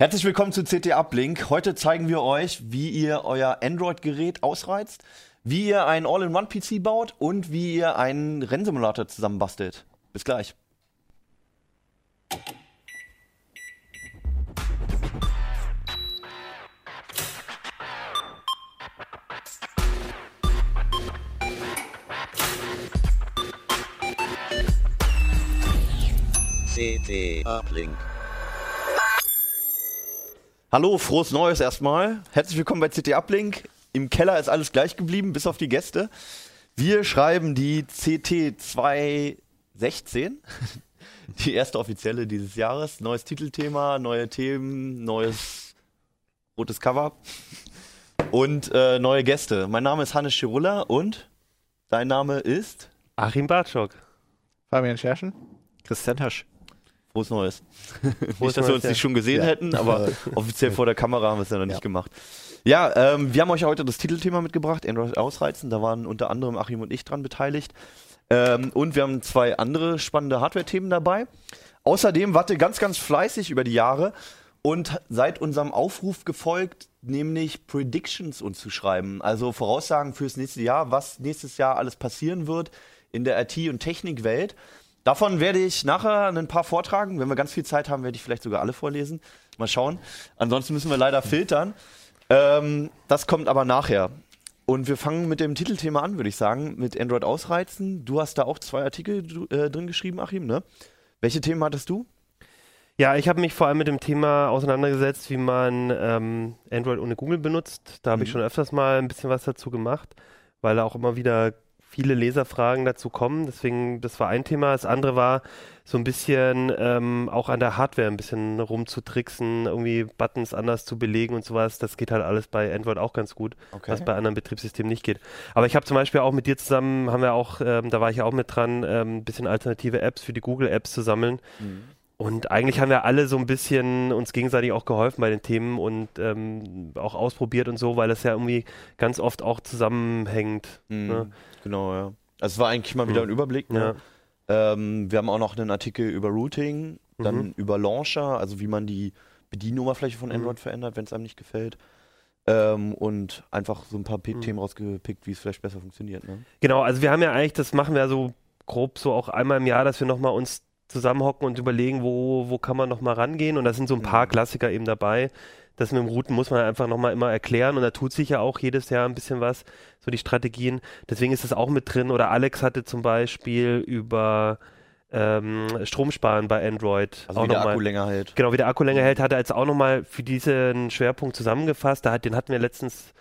Herzlich willkommen zu CT Uplink. Heute zeigen wir euch, wie ihr euer Android-Gerät ausreizt, wie ihr einen All-in-One-PC baut und wie ihr einen Rennsimulator zusammenbastelt. Bis gleich. CT Uplink. Hallo, frohes Neues erstmal. Herzlich willkommen bei CT Uplink. Im Keller ist alles gleich geblieben, bis auf die Gäste. Wir schreiben die CT 216, die erste offizielle dieses Jahres. Neues Titelthema, neue Themen, neues rotes Cover und äh, neue Gäste. Mein Name ist Hannes Schirulla und dein Name ist Achim Bartschok. Fabian Scherschen. Christian Hasch. Frohes Neues. Frohes nicht, dass wir uns ja. nicht schon gesehen Ja. hätten, aber offiziell vor der Kamera haben wir es ja noch nicht gemacht. Ja, ähm, wir haben euch heute das Titelthema mitgebracht, Android ausreizen. Da waren unter anderem Achim und ich dran beteiligt. Ähm, und wir haben zwei andere spannende Hardware-Themen dabei. Außerdem wart ihr ganz, ganz fleißig über die Jahre und seid unserem Aufruf gefolgt, nämlich Predictions uns zu schreiben. Also Voraussagen fürs nächste Jahr, was nächstes Jahr alles passieren wird in der IT- und Technikwelt. Davon werde ich nachher ein paar vortragen. Wenn wir ganz viel Zeit haben, werde ich vielleicht sogar alle vorlesen. Mal schauen. Ansonsten müssen wir leider filtern. Ähm, das kommt aber nachher. Und wir fangen mit dem Titelthema an, würde ich sagen, mit Android ausreizen. Du hast da auch zwei Artikel äh, drin geschrieben, Achim, ne? Welche Themen hattest du? Ja, ich habe mich vor allem mit dem Thema auseinandergesetzt, wie man ähm, Android ohne Google benutzt. Da habe ich Mhm. schon öfters mal ein bisschen was dazu gemacht, weil da auch immer wieder viele Leserfragen dazu kommen. Deswegen, das war ein Thema. Das andere war so ein bisschen ähm, auch an der Hardware ein bisschen rumzutricksen, irgendwie Buttons anders zu belegen und sowas. Das geht halt alles bei Android auch ganz gut, Okay. was bei anderen Betriebssystemen nicht geht. Aber ich habe zum Beispiel auch mit dir zusammen, haben wir auch, ähm, da war ich ja auch mit dran, ähm, ein bisschen alternative Apps für die Google-Apps zu sammeln. Mhm. Und eigentlich haben wir alle so ein bisschen uns gegenseitig auch geholfen bei den Themen und ähm, auch ausprobiert und so, weil es ja irgendwie ganz oft auch zusammenhängt. Mhm. Ne? Genau, ja. Also es war eigentlich mal wieder Mhm. ein Überblick. Ne? Ähm, wir haben auch noch einen Artikel über Routing, dann Mhm. über Launcher, also wie man die Bedienoberfläche von Mhm. Android verändert, wenn es einem nicht gefällt. Ähm, und einfach so ein paar P Mhm. Themen rausgepickt, wie es vielleicht besser funktioniert. Ne? Genau, also wir haben ja eigentlich, das machen wir ja so grob so auch einmal im Jahr, dass wir nochmal uns zusammenhocken und überlegen, wo, wo kann man nochmal rangehen. Und da sind so ein paar Mhm. Klassiker eben dabei. Das mit dem Routen muss man einfach nochmal immer erklären und da tut sich ja auch jedes Jahr ein bisschen was, so die Strategien. Deswegen ist es auch mit drin. Oder Alex hatte zum Beispiel über ähm, Stromsparen bei Android Also auch wie der nochmal. Akku länger hält. Genau, wie der Akku länger hält, hat er jetzt auch nochmal für diesen Schwerpunkt zusammengefasst. Da hat, den hatten wir letztens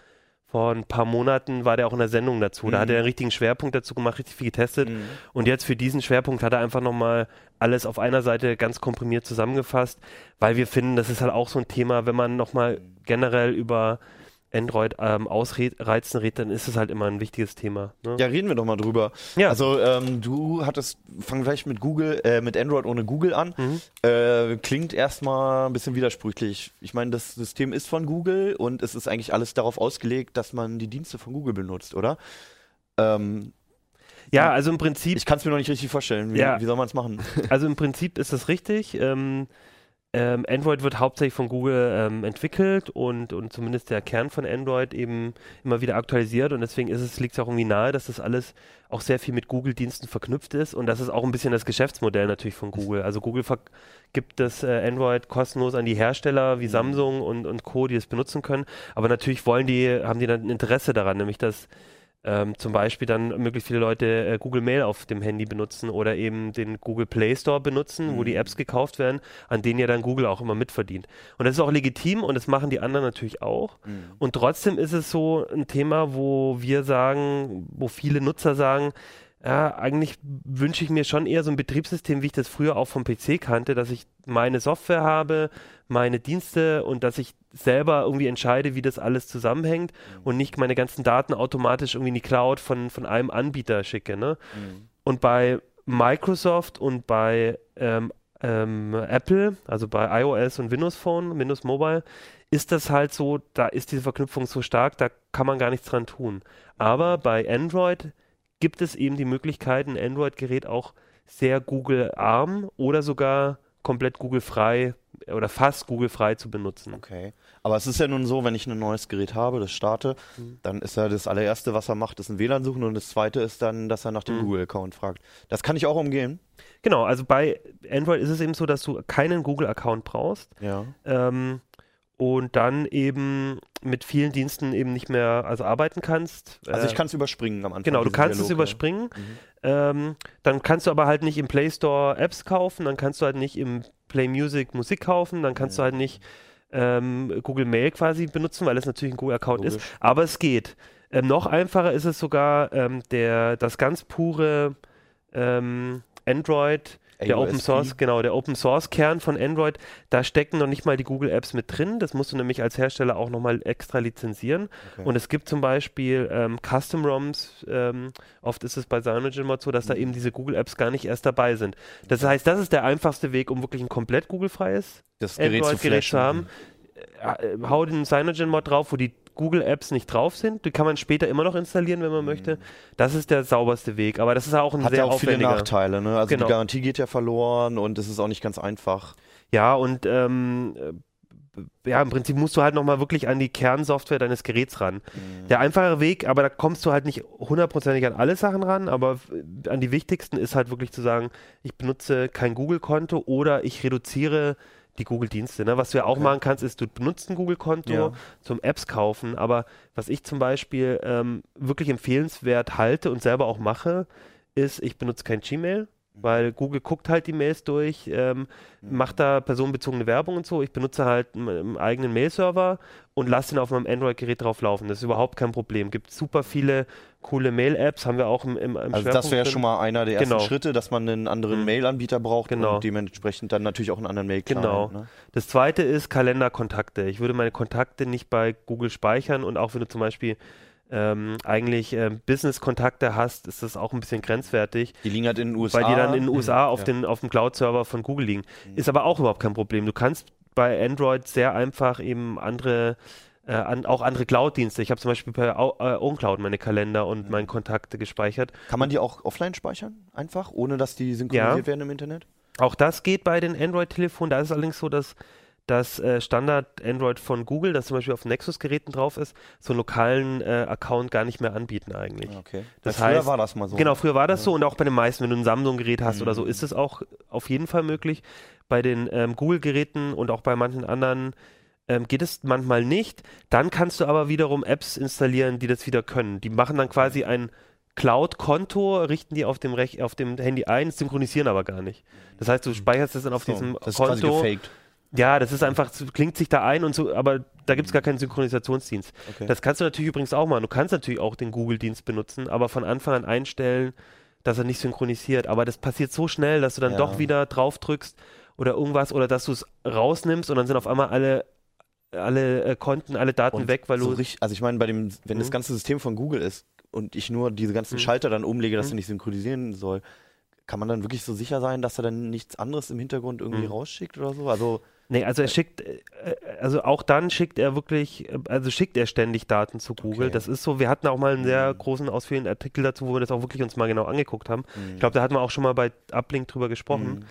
vor ein paar Monaten, war der auch in der Sendung dazu. Da hat Mhm. er einen richtigen Schwerpunkt dazu gemacht, richtig viel getestet. Mhm. Und jetzt für diesen Schwerpunkt hat er einfach nochmal alles auf einer Seite ganz komprimiert zusammengefasst, weil wir finden, das ist halt auch so ein Thema, wenn man nochmal generell über Android ähm, ausreizen redet, dann ist es halt immer ein wichtiges Thema. Ne? Ja, reden wir doch mal drüber. Ja. Also ähm, du hattest, fang gleich mit Google, äh, mit Android ohne Google an. Mhm. Äh, klingt erstmal ein bisschen widersprüchlich. Ich meine, das System ist von Google und es ist eigentlich alles darauf ausgelegt, dass man die Dienste von Google benutzt, oder? Ähm, ja, also im Prinzip ich kann es mir noch nicht richtig vorstellen. Wie, Ja. wie soll man es machen? Also im Prinzip ist das richtig. Ähm, ähm, Android wird hauptsächlich von Google ähm, entwickelt und, und zumindest der Kern von Android eben immer wieder aktualisiert und deswegen ist es, liegt es auch irgendwie nahe, dass das alles auch sehr viel mit Google-Diensten verknüpft ist und das ist auch ein bisschen das Geschäftsmodell natürlich von Google. Also Google gibt das äh, Android kostenlos an die Hersteller wie Samsung und, und Co., die es benutzen können, aber natürlich wollen die, haben die dann ein Interesse daran, nämlich dass ähm, zum Beispiel dann möglichst viele Leute äh, Google Mail auf dem Handy benutzen oder eben den Google Play Store benutzen, wo die Mhm. Apps gekauft werden, an denen ja dann Google auch immer mitverdient. Und das ist auch legitim und das machen die anderen natürlich auch. Und trotzdem ist es so ein Thema, wo wir sagen, wo viele Nutzer sagen, ja, eigentlich wünsche ich mir schon eher so ein Betriebssystem, wie ich das früher auch vom PC kannte, dass ich meine Software habe, meine Dienste und dass ich selber irgendwie entscheide, wie das alles zusammenhängt und nicht meine ganzen Daten automatisch irgendwie in die Cloud von, von einem Anbieter schicke. Ne? Und bei Microsoft und bei ähm, ähm, Apple, also bei iOS und Windows Phone, Windows Mobile, ist das halt so, da ist diese Verknüpfung so stark, da kann man gar nichts dran tun. Aber bei Android gibt es eben die Möglichkeit, ein Android-Gerät auch sehr Google-arm oder sogar komplett Google-frei oder fast Google-frei zu benutzen. Okay. Aber es ist ja nun so, wenn ich ein neues Gerät habe, das starte, mhm. dann ist ja das allererste, was er macht, ist ein WLAN suchen und das zweite ist dann, dass er nach dem mhm. Google-Account fragt. Das kann ich auch umgehen. Genau, also bei Android ist es eben so, dass du keinen Google-Account brauchst. Ja. Ähm, und dann eben mit vielen Diensten eben nicht mehr also arbeiten kannst. Also ich äh, kann es überspringen am Anfang. Genau, du kannst Dialog, es überspringen. Mhm. Ähm, dann kannst du aber halt nicht im Play Store Apps kaufen, dann kannst du halt nicht im Play Music Musik kaufen, dann kannst mhm. du halt nicht ähm, Google Mail quasi benutzen, weil es natürlich ein Google-Account ist. Aber es geht. Ähm, noch einfacher ist es sogar, ähm, der, das ganz pure ähm, Android der Open Source, genau, der Open Source Kern von Android, da stecken noch nicht mal die Google Apps mit drin. Das musst du nämlich als Hersteller auch nochmal extra lizenzieren. Okay. Und es gibt zum Beispiel ähm, Custom ROMs, ähm, oft ist es bei CyanogenMod so, dass mhm. da eben diese Google Apps gar nicht erst dabei sind. Das heißt, das ist der einfachste Weg, um wirklich ein komplett Google-freies Android-Gerät zu, zu, haben. Äh, äh, hau den CyanogenMod drauf, wo die Google Apps nicht drauf sind. Die kann man später immer noch installieren, wenn man mhm. möchte. Das ist der sauberste Weg. Aber das ist auch ein Hat sehr ja auch viele Nachteile. Ne? Also genau. die Garantie geht ja verloren und es ist auch nicht ganz einfach. Ja, und ähm, äh, ja, im Prinzip musst du halt nochmal wirklich an die Kernsoftware deines Geräts ran. Mhm. Der einfache Weg, aber da kommst du halt nicht hundertprozentig an alle Sachen ran, aber an die wichtigsten ist halt wirklich zu sagen, ich benutze kein Google-Konto oder ich reduziere die Google-Dienste. Ne? Was du ja auch okay. machen kannst, ist, du benutzt ein Google-Konto ja. zum Apps kaufen, aber was ich zum Beispiel ähm, wirklich empfehlenswert halte und selber auch mache, ist, ich benutze kein Gmail, weil Google guckt halt die Mails durch, ähm, mhm. macht da personenbezogene Werbung und so. Ich benutze halt einen eigenen Mail-Server und lasse ihn auf meinem Android-Gerät drauf laufen. Das ist überhaupt kein Problem. Gibt super viele coole Mail-Apps, haben wir auch im, im, im Also das wäre schon mal einer der ersten genau. Schritte, dass man einen anderen mhm. Mail-Anbieter braucht genau. und dementsprechend dann natürlich auch einen anderen Mail-Client. Genau. Ne? Das zweite ist Kalenderkontakte. Ich würde meine Kontakte nicht bei Google speichern und auch wenn du zum Beispiel ähm, eigentlich äh, Business-Kontakte hast, ist das auch ein bisschen grenzwertig. Die liegen halt in den USA. Weil die dann in den USA mhm. auf, ja. den, auf dem Cloud-Server von Google liegen. Mhm. Ist aber auch überhaupt kein Problem. Du kannst bei Android sehr einfach eben andere äh, an, auch andere Cloud-Dienste. Ich habe zum Beispiel bei äh, OwnCloud meine Kalender und mhm. meine Kontakte gespeichert. Kann man die auch offline speichern? Einfach? Ohne dass die synchronisiert ja. werden im Internet? Auch das geht bei den Android-Telefonen. Da ist es allerdings so, dass das äh, Standard-Android von Google, das zum Beispiel auf Nexus-Geräten drauf ist, so einen lokalen äh, Account gar nicht mehr anbieten eigentlich. Ah, okay. Das heißt, früher war das mal so. Genau, früher war das ja. so und auch bei den meisten, wenn du ein Samsung-Gerät hast mhm. oder so, mhm. ist es auch auf jeden Fall möglich. Bei den ähm, Google-Geräten und auch bei manchen anderen ähm, geht es manchmal nicht. Dann kannst du aber wiederum Apps installieren, die das wieder können. Die machen dann quasi ein Cloud-Konto, richten die auf dem, Rech auf dem Handy ein, synchronisieren aber gar nicht. Das heißt, du speicherst es dann auf so, diesem das Konto. Ist quasi gefaked ja, das ist einfach, klingt sich da ein und so, aber da gibt es gar keinen Synchronisationsdienst. Okay. Das kannst du natürlich übrigens auch machen. Du kannst natürlich auch den Google-Dienst benutzen, aber von Anfang an einstellen, dass er nicht synchronisiert. Aber das passiert so schnell, dass du dann ja. doch wieder drauf drückst oder irgendwas oder dass du es rausnimmst und dann sind auf einmal alle alle äh, Konten, alle Daten und weg, weil so du. Richtig, also ich meine, bei dem, wenn mhm. das ganze System von Google ist und ich nur diese ganzen mhm. Schalter dann umlege, dass mhm. er nicht synchronisieren soll, kann man dann wirklich so sicher sein, dass er dann nichts anderes im Hintergrund irgendwie mhm. rausschickt oder so? Also Nee, also er schickt, äh, also auch dann schickt er wirklich, also schickt er ständig Daten zu Google. Okay. Das ist so, wir hatten auch mal einen sehr mhm. großen, ausführlichen Artikel dazu, wo wir das auch wirklich uns mal genau angeguckt haben. Mhm. Ich glaube, da hatten wir auch schon mal bei Uplink drüber gesprochen. Mhm.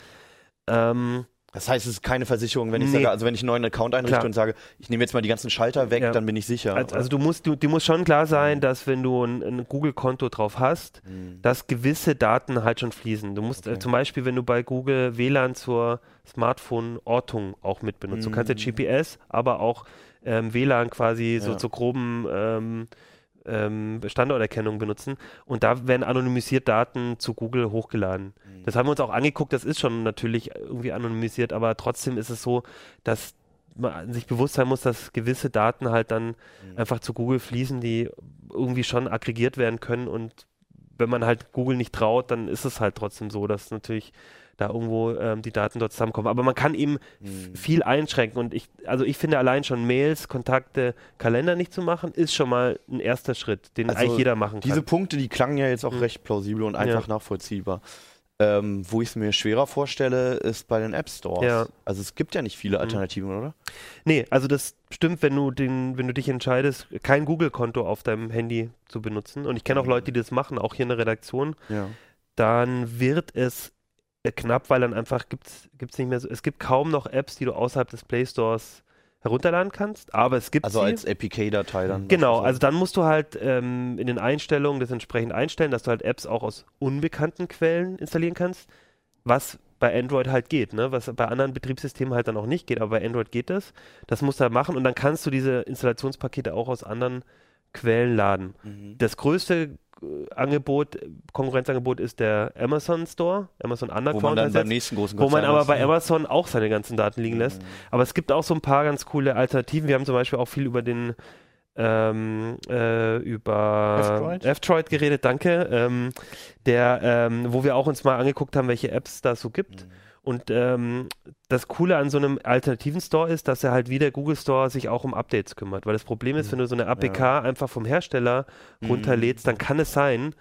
Ähm, das heißt, es ist keine Versicherung, wenn ich nee. sage, also wenn ich einen neuen Account einrichte klar. und sage, ich nehme jetzt mal die ganzen Schalter weg, ja. dann bin ich sicher. Also, also, du musst, du, dir muss schon klar sein, dass wenn du ein, ein Google-Konto drauf hast, mhm. dass gewisse Daten halt schon fließen. Du musst äh, okay. äh, zum Beispiel, wenn du bei Google WLAN zur Smartphone-Ortung auch mit benutzt. Mhm. Du kannst ja mhm. GPS, aber auch ähm, WLAN quasi ja. so zu groben ähm, ähm, Standorterkennung benutzen und da werden anonymisiert Daten zu Google hochgeladen. Mhm. Das haben wir uns auch angeguckt, das ist schon natürlich irgendwie anonymisiert, aber trotzdem ist es so, dass man sich bewusst sein muss, dass gewisse Daten halt dann mhm. einfach zu Google fließen, die irgendwie schon aggregiert werden können und wenn man halt Google nicht traut, dann ist es halt trotzdem so, dass natürlich da irgendwo ähm, die Daten dort zusammenkommen. Aber man kann eben mhm. viel einschränken und ich, also ich finde allein schon Mails, Kontakte, Kalender nicht zu machen, ist schon mal ein erster Schritt, den also eigentlich jeder machen kann. Diese Punkte, die klangen ja jetzt auch mhm. recht plausibel und einfach ja. nachvollziehbar. Ähm, wo ich es mir schwerer vorstelle, ist bei den App Stores. Ja. Also es gibt ja nicht viele mhm. Alternativen, mhm. oder? Nee, also das stimmt, wenn du den, wenn du dich entscheidest, kein Google-Konto auf deinem Handy zu benutzen. Und ich kenne auch mhm. Leute, die das machen, auch hier in der Redaktion. Ja. Dann wird es knapp, weil dann einfach gibt's gibt's nicht mehr so, es gibt kaum noch Apps, die du außerhalb des Play Stores herunterladen kannst, aber es gibt Also sie. als APK-Datei dann. Genau, also dann musst du halt ähm, in den Einstellungen das entsprechend einstellen, dass du halt Apps auch aus unbekannten Quellen installieren kannst, was bei Android halt geht, ne? was bei anderen Betriebssystemen halt dann auch nicht geht, aber bei Android geht das. Das musst du halt machen und dann kannst du diese Installationspakete auch aus anderen Quellen laden. Mhm. Das größte äh, Angebot, Konkurrenzangebot ist der Amazon Store, Amazon Wo man Underground dann beim nächsten großen wo man aber bei? Amazon auch seine ganzen Daten liegen lässt. Mhm. Aber es gibt auch so ein paar ganz coole Alternativen. Wir haben zum Beispiel auch viel über den ähm, äh, über? F-Droid geredet, danke. Ähm, der, ähm, wo wir auch uns mal angeguckt haben, welche Apps da so gibt. Mhm. Und ähm, das Coole an so einem alternativen Store ist, dass er halt wie der Google Store sich auch um Updates kümmert. Weil das Problem ist, wenn du so eine APK einfach vom Hersteller Mhm. runterlädst, dann kann es sein,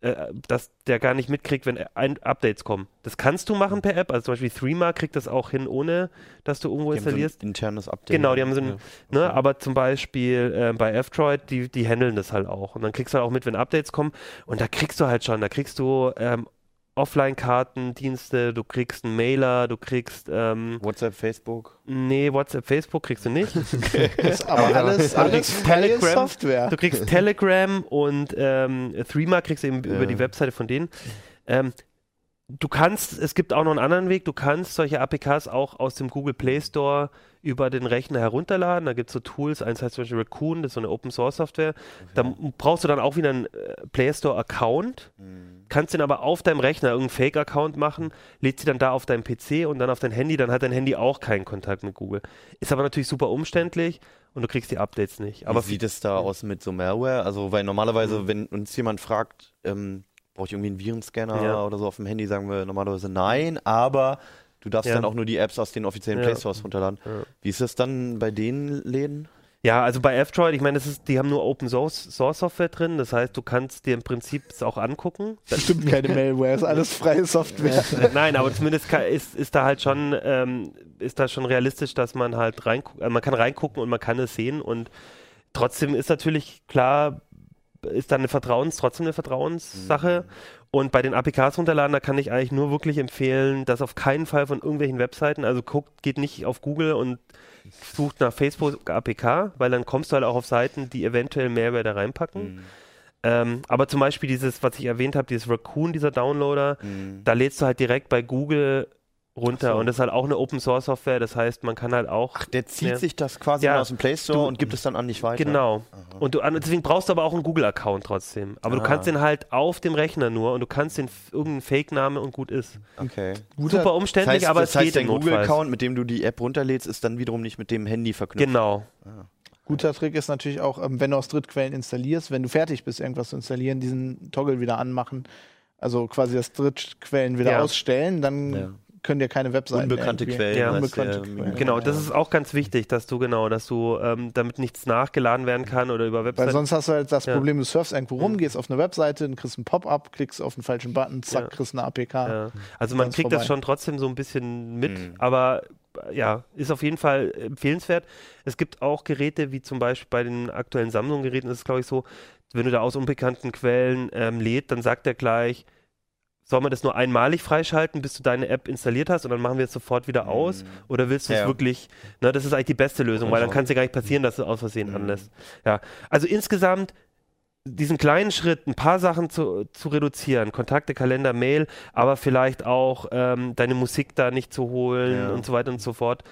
äh, dass der gar nicht mitkriegt, wenn ein Updates kommen. Das kannst du machen per App. Also zum Beispiel Threema kriegt das auch hin, ohne dass du irgendwo Die haben so ein installierst. internes Update. Genau, die haben so ein, Ja. ne, aber zum Beispiel äh, bei F-Droid, die, die handeln das halt auch. Und dann kriegst du halt auch mit, wenn Updates kommen. Und da kriegst du halt schon, da kriegst du ähm, Offline-Kartendienste, du kriegst einen Mailer, du kriegst, ähm, WhatsApp, Facebook. nee, WhatsApp, Facebook kriegst du nicht. Ist aber alles, Aber du alles kriegst Telegram. Software. Du kriegst Telegram und ähm, Threema kriegst du eben Ja. über die Webseite von denen. Ähm, du kannst, es gibt auch noch einen anderen Weg, du kannst solche APKs auch aus dem Google Play Store über den Rechner herunterladen. Da gibt es so Tools, eins heißt zum Beispiel Raccoon, das ist so eine Open Source Software. Da m- brauchst du dann auch wieder einen äh, Play Store Account, Mhm. kannst den aber auf deinem Rechner irgendeinen Fake-Account machen, lädst sie dann da auf deinem PC und dann auf dein Handy, dann hat dein Handy auch keinen Kontakt mit Google. Ist aber natürlich super umständlich und du kriegst die Updates nicht. Aber wie sieht es da aus mit so Malware? Also, weil normalerweise, wenn uns jemand fragt, ähm, brauche ich irgendwie einen Virenscanner Ja. oder so auf dem Handy, sagen wir normalerweise nein, aber du darfst Ja. dann auch nur die Apps aus den offiziellen Ja. Play Stores runterladen. Ja. Wie ist das dann bei den Läden? Ja, also bei F-Droid, ich meine, das ist, die haben nur Open Source, Source Software drin, das heißt, du kannst dir im Prinzip es auch angucken. Das stimmt keine Malware, ist alles freie Software. Nein, aber zumindest ist, ist da halt schon, ähm, ist da schon realistisch, dass man halt rein, äh, man kann reingucken und man kann es sehen und trotzdem ist natürlich klar, ist da eine Vertrauens, trotzdem eine Vertrauenssache. Und bei den APKs runterladen, da kann ich eigentlich nur wirklich empfehlen, das auf keinen Fall von irgendwelchen Webseiten, also guckt, geht nicht auf Google und sucht nach Facebook APK, weil dann kommst du halt auch auf Seiten, die eventuell Mehrwert da reinpacken. Mhm. Ähm, aber zum Beispiel dieses, was ich erwähnt habe, dieses Raccoon, dieser Downloader, Mhm. da lädst du halt direkt bei Google runter so. und das ist halt auch eine Open Source Software, das heißt, man kann halt auch Ach, der zieht Ja. sich das quasi Ja. aus dem Play Store Du- und gibt es dann an dich weiter. genau. Aha. Und du, deswegen brauchst du aber auch einen Google-Account trotzdem. Aber du Ah. kannst den halt auf dem Rechner nur und du kannst den irgendeinen Fake-Name und gut ist. Okay. Guter, Super Das umständlich, heißt, aber das es heißt geht dein. Google-Account, mit dem du die App runterlädst, ist dann wiederum nicht mit dem Handy verknüpft. Genau. guter Trick ist natürlich auch, ähm, wenn du aus Drittquellen installierst, wenn du fertig bist, irgendwas zu installieren, diesen Toggle wieder anmachen. Also quasi das Drittquellen wieder Ja. ausstellen, dann Ja. Können dir keine Webseiten Unbekannte irgendwie- Quellen. Ja. Unbekannte der- Quellen. Genau, Ja. das ist auch ganz wichtig, dass du genau, dass du ähm, damit nichts nachgeladen werden kann oder über Weil Webseiten. sonst hast du halt das Ja. Problem, du surfst irgendwo rum, gehst auf eine Webseite, dann kriegst einen Pop-up, klickst auf den falschen Button, zack, Ja. kriegst eine APK. Ja. Also man kriegt das vorbei. schon trotzdem so ein bisschen mit, Mhm. aber äh, ja, ist auf jeden Fall empfehlenswert. Es gibt auch Geräte, wie zum Beispiel bei den aktuellen Samsung-Geräten ist es, glaube ich, so, wenn du da aus unbekannten Quellen ähm, lädt, dann sagt er gleich, soll man das nur einmalig freischalten, bis du deine App installiert hast und dann machen wir es sofort wieder aus? Mhm. Oder willst du es Ja. wirklich, ne, das ist eigentlich die beste Lösung, weil dann kann es dir gar nicht passieren, dass du aus Versehen Mhm. anlässt. Ja, also insgesamt diesen kleinen Schritt, ein paar Sachen zu, zu reduzieren, Kontakte, Kalender, Mail, aber vielleicht auch ähm, deine Musik da nicht zu holen Ja. und so weiter und so fort.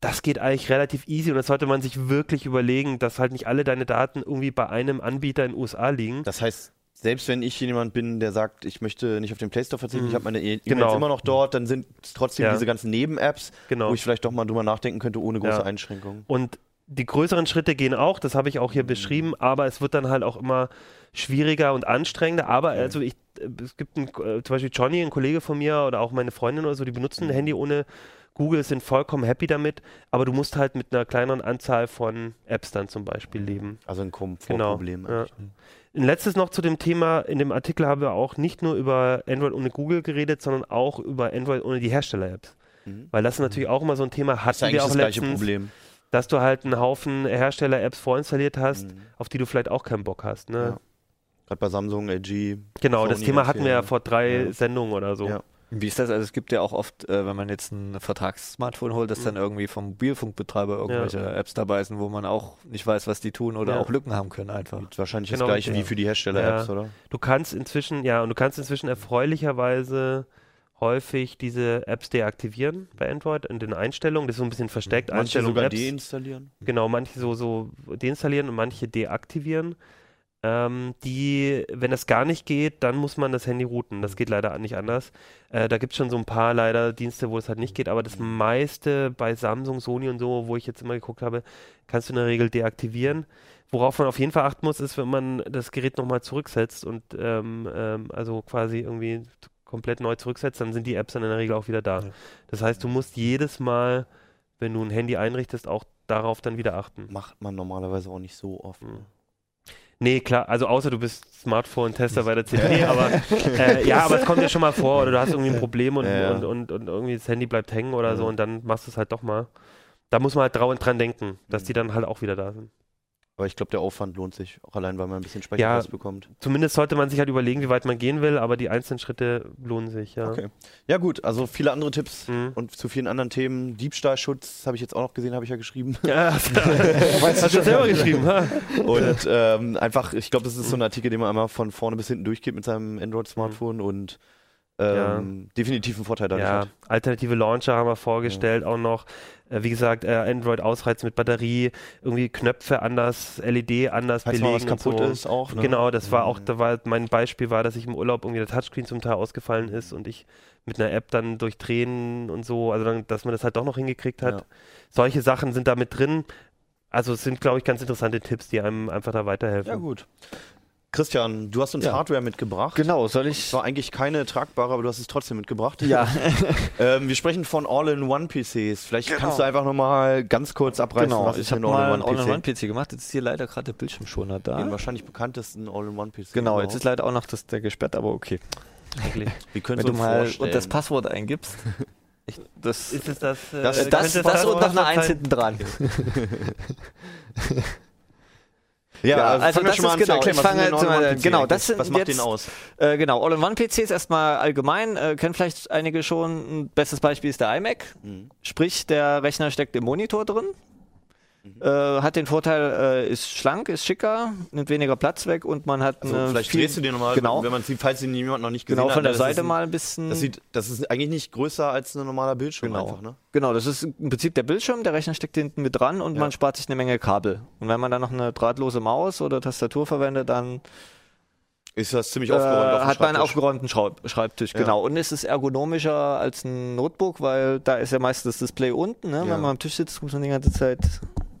Das geht eigentlich relativ easy und das sollte man sich wirklich überlegen, dass halt nicht alle deine Daten irgendwie bei einem Anbieter in den USA liegen. Das heißt, selbst wenn ich jemand bin, der sagt, ich möchte nicht auf den Play Store verzichten, Mhm. ich habe meine E-Mails Genau. immer noch dort, dann sind es trotzdem Ja. diese ganzen Neben-Apps, Genau. wo ich vielleicht doch mal drüber nachdenken könnte, ohne große Ja. Einschränkungen. Und die größeren Schritte gehen auch, das habe ich auch hier beschrieben, aber es wird dann halt auch immer schwieriger und anstrengender. Aber also ich, es gibt einen, äh, zum Beispiel Johnny, ein Kollege von mir oder auch meine Freundin oder so, die benutzen ein Handy ohne Google, sind vollkommen happy damit, aber du musst halt mit einer kleineren Anzahl von Apps dann zum Beispiel leben. Also ein Komfortproblem. Genau, eigentlich, ne? Ein letztes noch zu dem Thema, in dem Artikel haben wir auch nicht nur über Android ohne Google geredet, sondern auch über Android ohne die Hersteller-Apps. Mhm. Weil das ist natürlich auch immer so ein Thema, Das ist hatten wir auch das gleiche letztens, Problem. dass du halt einen Haufen Hersteller-Apps vorinstalliert hast, Mhm. auf die du vielleicht auch keinen Bock hast. Ne? Ja. Gerade bei Samsung, LG. Genau, das Sony Thema ganz hatten wir ja vor drei Ja. Sendungen oder so. Ja. Wie ist das? Also es gibt ja auch oft, äh, wenn man jetzt ein Vertragssmartphone holt, dass dann irgendwie vom Mobilfunkbetreiber irgendwelche Apps dabei sind, wo man auch nicht weiß, was die tun oder Ja. auch Lücken haben können einfach. Wahrscheinlich Genau, das gleiche ja. wie für die Hersteller-Apps, Ja. oder? Du kannst inzwischen, ja, und du kannst inzwischen erfreulicherweise häufig diese Apps deaktivieren bei Android in den Einstellungen. Das ist so ein bisschen versteckt. Manche Einstellungen, sogar Apps. deinstallieren. Genau, manche so, so deinstallieren und manche deaktivieren. Ähm, die, wenn das gar nicht geht, dann muss man das Handy routen. Das geht leider nicht anders. Äh, da gibt es schon so ein paar leider Dienste, wo es halt nicht geht, aber das meiste bei Samsung, Sony und so, wo ich jetzt immer geguckt habe, kannst du in der Regel deaktivieren. Worauf man auf jeden Fall achten muss, ist, wenn man das Gerät nochmal zurücksetzt und ähm, ähm, also quasi irgendwie komplett neu zurücksetzt, dann sind die Apps dann in der Regel auch wieder da. Ja. Das heißt, du musst jedes Mal, wenn du ein Handy einrichtest, auch darauf dann wieder achten. Macht man normalerweise auch nicht so oft. Mhm. Ne? Nee, klar, also außer du bist Smartphone-Tester bei der CD, aber äh, ja, aber es kommt ja schon mal vor, oder du hast irgendwie ein Problem und, Ja, und, und, und irgendwie das Handy bleibt hängen oder so und dann machst du es halt doch mal. Da muss man halt dran denken, dass Mhm. die dann halt auch wieder da sind. Aber ich glaube, der Aufwand lohnt sich, auch allein, weil man ein bisschen Speicherplatz bekommt. Zumindest sollte man sich halt überlegen, wie weit man gehen will, aber die einzelnen Schritte lohnen sich, ja. Okay. Ja gut, also viele andere Tipps Mhm. und zu vielen anderen Themen. Diebstahlschutz habe ich jetzt auch noch gesehen, habe ich ja geschrieben. Ja, hast du selber geschrieben, ha? Und ähm, einfach, ich glaube, das ist so ein Artikel, den man einmal von vorne bis hinten durchgeht mit seinem Android-Smartphone und ähm, definitiv einen Vorteil dadurch Ja, hat. alternative Launcher haben wir vorgestellt auch noch. Äh, wie gesagt, äh, Android ausreizen mit Batterie, irgendwie Knöpfe anders, LED anders Falls belegen mal was kaputt so. ist auch. Ne? Genau, das war auch, Mhm. da war mein Beispiel war, dass ich im Urlaub irgendwie der Touchscreen zum Teil ausgefallen ist und ich mit einer App dann durch Tränen und so, also dann, dass man das halt doch noch hingekriegt hat. Ja. Solche Sachen sind da mit drin. Also es sind, glaube ich, ganz interessante Tipps, die einem einfach da weiterhelfen. Ja gut. Christian, du hast uns Ja. Hardware mitgebracht. Genau, soll Es ich? war eigentlich keine tragbare, aber du hast es trotzdem mitgebracht. Ja, Ähm, wir sprechen von All-in-One-PCs. Vielleicht Genau. kannst du einfach nochmal ganz kurz abreißen, genau. was Ich ist habe ein All-in-One-PC? All-in-One-PC gemacht. Jetzt ist hier leider gerade der Bildschirmschoner da. Den wahrscheinlich bekanntesten All-in-One-PC. Genau, jetzt überhaupt. ist leider auch noch das, der gesperrt, aber okay. Wirklich. Wir können Wenn du mal vorstellen. und das Passwort eingibst. Ich, das, Ist es das? Äh, Das- das, das, das und noch eine Passwort Eins hinten dran. Ja, Ja, also, also das schon mal ist an genau, ich fange genau, das sind Was macht jetzt- den aus? Äh, genau, All-in-One-PCs erstmal allgemein, äh, kennen vielleicht einige schon. Ein bestes Beispiel ist der iMac. Mhm. Sprich, der Rechner steckt im Monitor drin. Mhm. Äh, hat den Vorteil, äh, ist schlank, ist schicker, nimmt weniger Platz weg und man hat Also eine vielleicht viel- drehst du den nochmal, genau. wenn man sieht, falls ihn jemand noch nicht gesehen genau hat. von der das ist Seite ein, mal ein bisschen. Das, sieht, das ist eigentlich nicht größer als ein normaler Bildschirm Genau. einfach, ne? Genau, das ist im Prinzip der Bildschirm, der Rechner steckt hinten mit dran und Ja. man spart sich eine Menge Kabel. Und wenn man dann noch eine drahtlose Maus oder Tastatur verwendet, dann Ist das ziemlich äh, aufgeräumt auf dem hat man einen aufgeräumten Schraub Schreibtisch. Ja. Genau. Und es ist ergonomischer als ein Notebook, weil da ist ja meist das Display unten. Ne? Ja. Wenn man am Tisch sitzt, muss man die ganze Zeit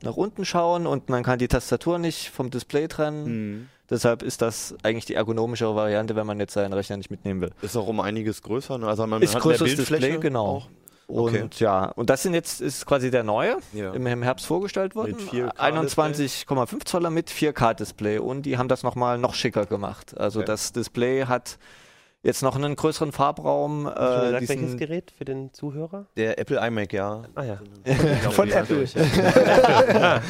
nach unten schauen und man kann die Tastatur nicht vom Display trennen. Mhm. Deshalb ist das eigentlich die ergonomischere Variante, wenn man jetzt seinen Rechner nicht mitnehmen will. Ist auch um einiges größer, ne? Also man Ist hat mehr Bildfläche Display, genau. Auch. Und Okay. ja, und das sind jetzt ist quasi der neue, Ja. im, im Herbst vorgestellt worden. Mit 4K 21,5 Zoller mit 4K-Display und die haben das nochmal noch schicker gemacht. Also Okay. das Display hat jetzt noch einen größeren Farbraum. Hast du Äh, gesagt, welches diesen, Gerät für den Zuhörer? Der Apple iMac, ja. Ah ja. Von Apple.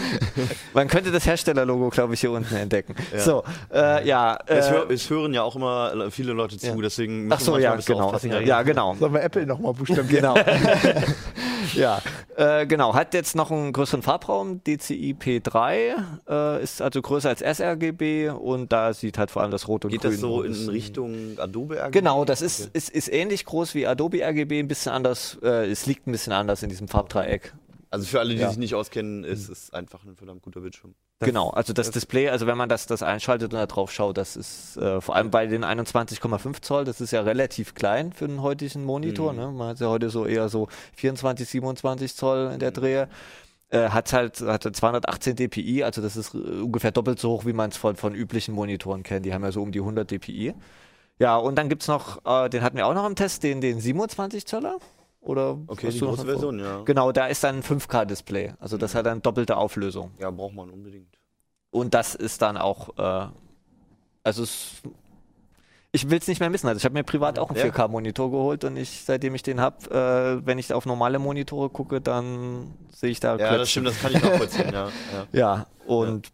man könnte das Herstellerlogo, glaube ich, hier unten entdecken. Ja. So, äh, ja. Es, Äh, hör, es hören ja auch immer viele Leute zu, Ja. deswegen ach so, wir ja, manchmal ein bisschen genau. aufpassen. Ja, genau. Sollen wir Apple nochmal buchstabieren? Genau. ja, äh, genau. Hat jetzt noch einen größeren Farbraum. DCI P3 äh, ist also größer als sRGB und da sieht halt vor allem das Rot und Geht Grün. das so in Richtung Adobe RGB? Genau, das ist, ist, ist ähnlich groß wie Adobe RGB, ein bisschen anders. Äh, es liegt ein bisschen anders in diesem Farbdreieck. Also für alle, die Ja. sich nicht auskennen, ist es einfach ein verdammt guter Bildschirm. genau, also das Display, also wenn man das, das einschaltet und da drauf schaut, das ist äh, vor allem bei den 21,5 Zoll, das ist ja relativ klein für einen heutigen Monitor. Mhm. Ne? Man hat ja heute so eher so 24, 27 Zoll in der Drehe. Äh, hat halt hat 218 dpi, also das ist äh, ungefähr doppelt so hoch, wie man es von, von üblichen Monitoren kennt. Die haben ja so um die 100 dpi. Ja, und dann gibt's noch, äh, den hatten wir auch noch im Test, den, den 27 Zoller. Oder Okay, die große? Version, ja. Genau, da ist dann ein 5K-Display. Also das hat dann doppelte Auflösung. Ja, braucht man unbedingt. Und das ist dann auch, äh, also es, ich will es nicht mehr missen. Also ich habe mir privat auch einen Ja. 4K-Monitor geholt und ich, seitdem ich den habe, äh, wenn ich auf normale Monitore gucke, dann sehe ich da Ja, Klötze. das stimmt, das kann ich nachvollziehen, ja. ja. Ja, und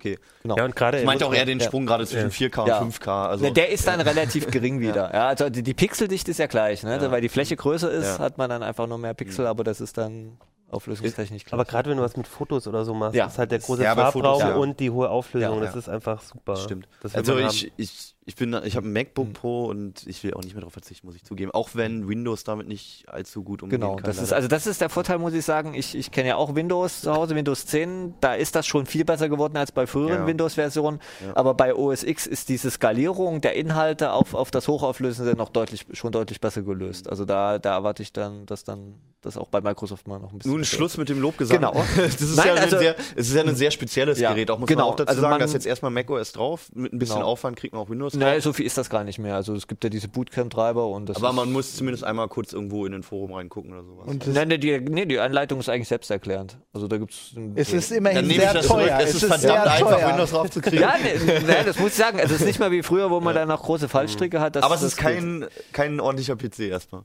Okay. Genau. Ja, und gerade Ich meinte auch eher den Sprung gerade zwischen 4K Ja. und 5K. Also Ne, der ist dann relativ gering wieder. Ja. also die, die Pixeldichte ist ja gleich, ne? Ja. weil die Fläche größer ist, Ja. hat man dann einfach nur mehr Pixel, aber das ist dann auflösungstechnisch gleich. Aber gerade wenn du was mit Fotos oder so machst, Ja. ist halt der große Ja, Farbraum Fotos, ja. und die hohe Auflösung. Ja, das ist einfach super. Stimmt. Also ich, ich, ich bin, ich habe ein MacBook Mhm. Pro und ich will auch nicht mehr darauf verzichten, muss ich zugeben. Auch wenn Windows damit nicht allzu gut umgehen Genau, kann. das ist, also das ist der Vorteil, muss ich sagen. Ich, ich kenne ja auch Windows zu Hause, Windows 10. Da ist das schon viel besser geworden als bei früheren Ja. Windows-Versionen. Ja. Aber bei OS X ist diese Skalierung der Inhalte auf, auf das Hochauflösende noch deutlich, schon deutlich besser gelöst. Also da, da erwarte ich dann, dass dann das auch bei Microsoft mal noch ein bisschen. Nun Schluss mit dem Lobgesang. Genau. Das ist Nein, ja, ein also- sehr, es ist ja ein sehr spezielles Ja, Gerät. Auch muss genau. man auch dazu Also sagen, man- dass jetzt erstmal macOS drauf. Mit ein bisschen Genau. Aufwand kriegt man auch Windows drauf. Naja, so viel ist das gar nicht mehr. Also es gibt ja diese Bootcamp-Treiber und das Aber man muss zumindest einmal kurz irgendwo in den Forum reingucken oder sowas. Und Nein, nee, die, nee, die Anleitung ist eigentlich selbsterklärend. Also da gibt es. es ist immerhin sehr teuer. Es ist verdammt einfach, Windows draufzukriegen. Ja, nee, nee, das muss ich sagen. Also es ist nicht mehr wie früher, wo man dann noch große Fallstricke hat. Aber es ist kein, kein ordentlicher PC erstmal.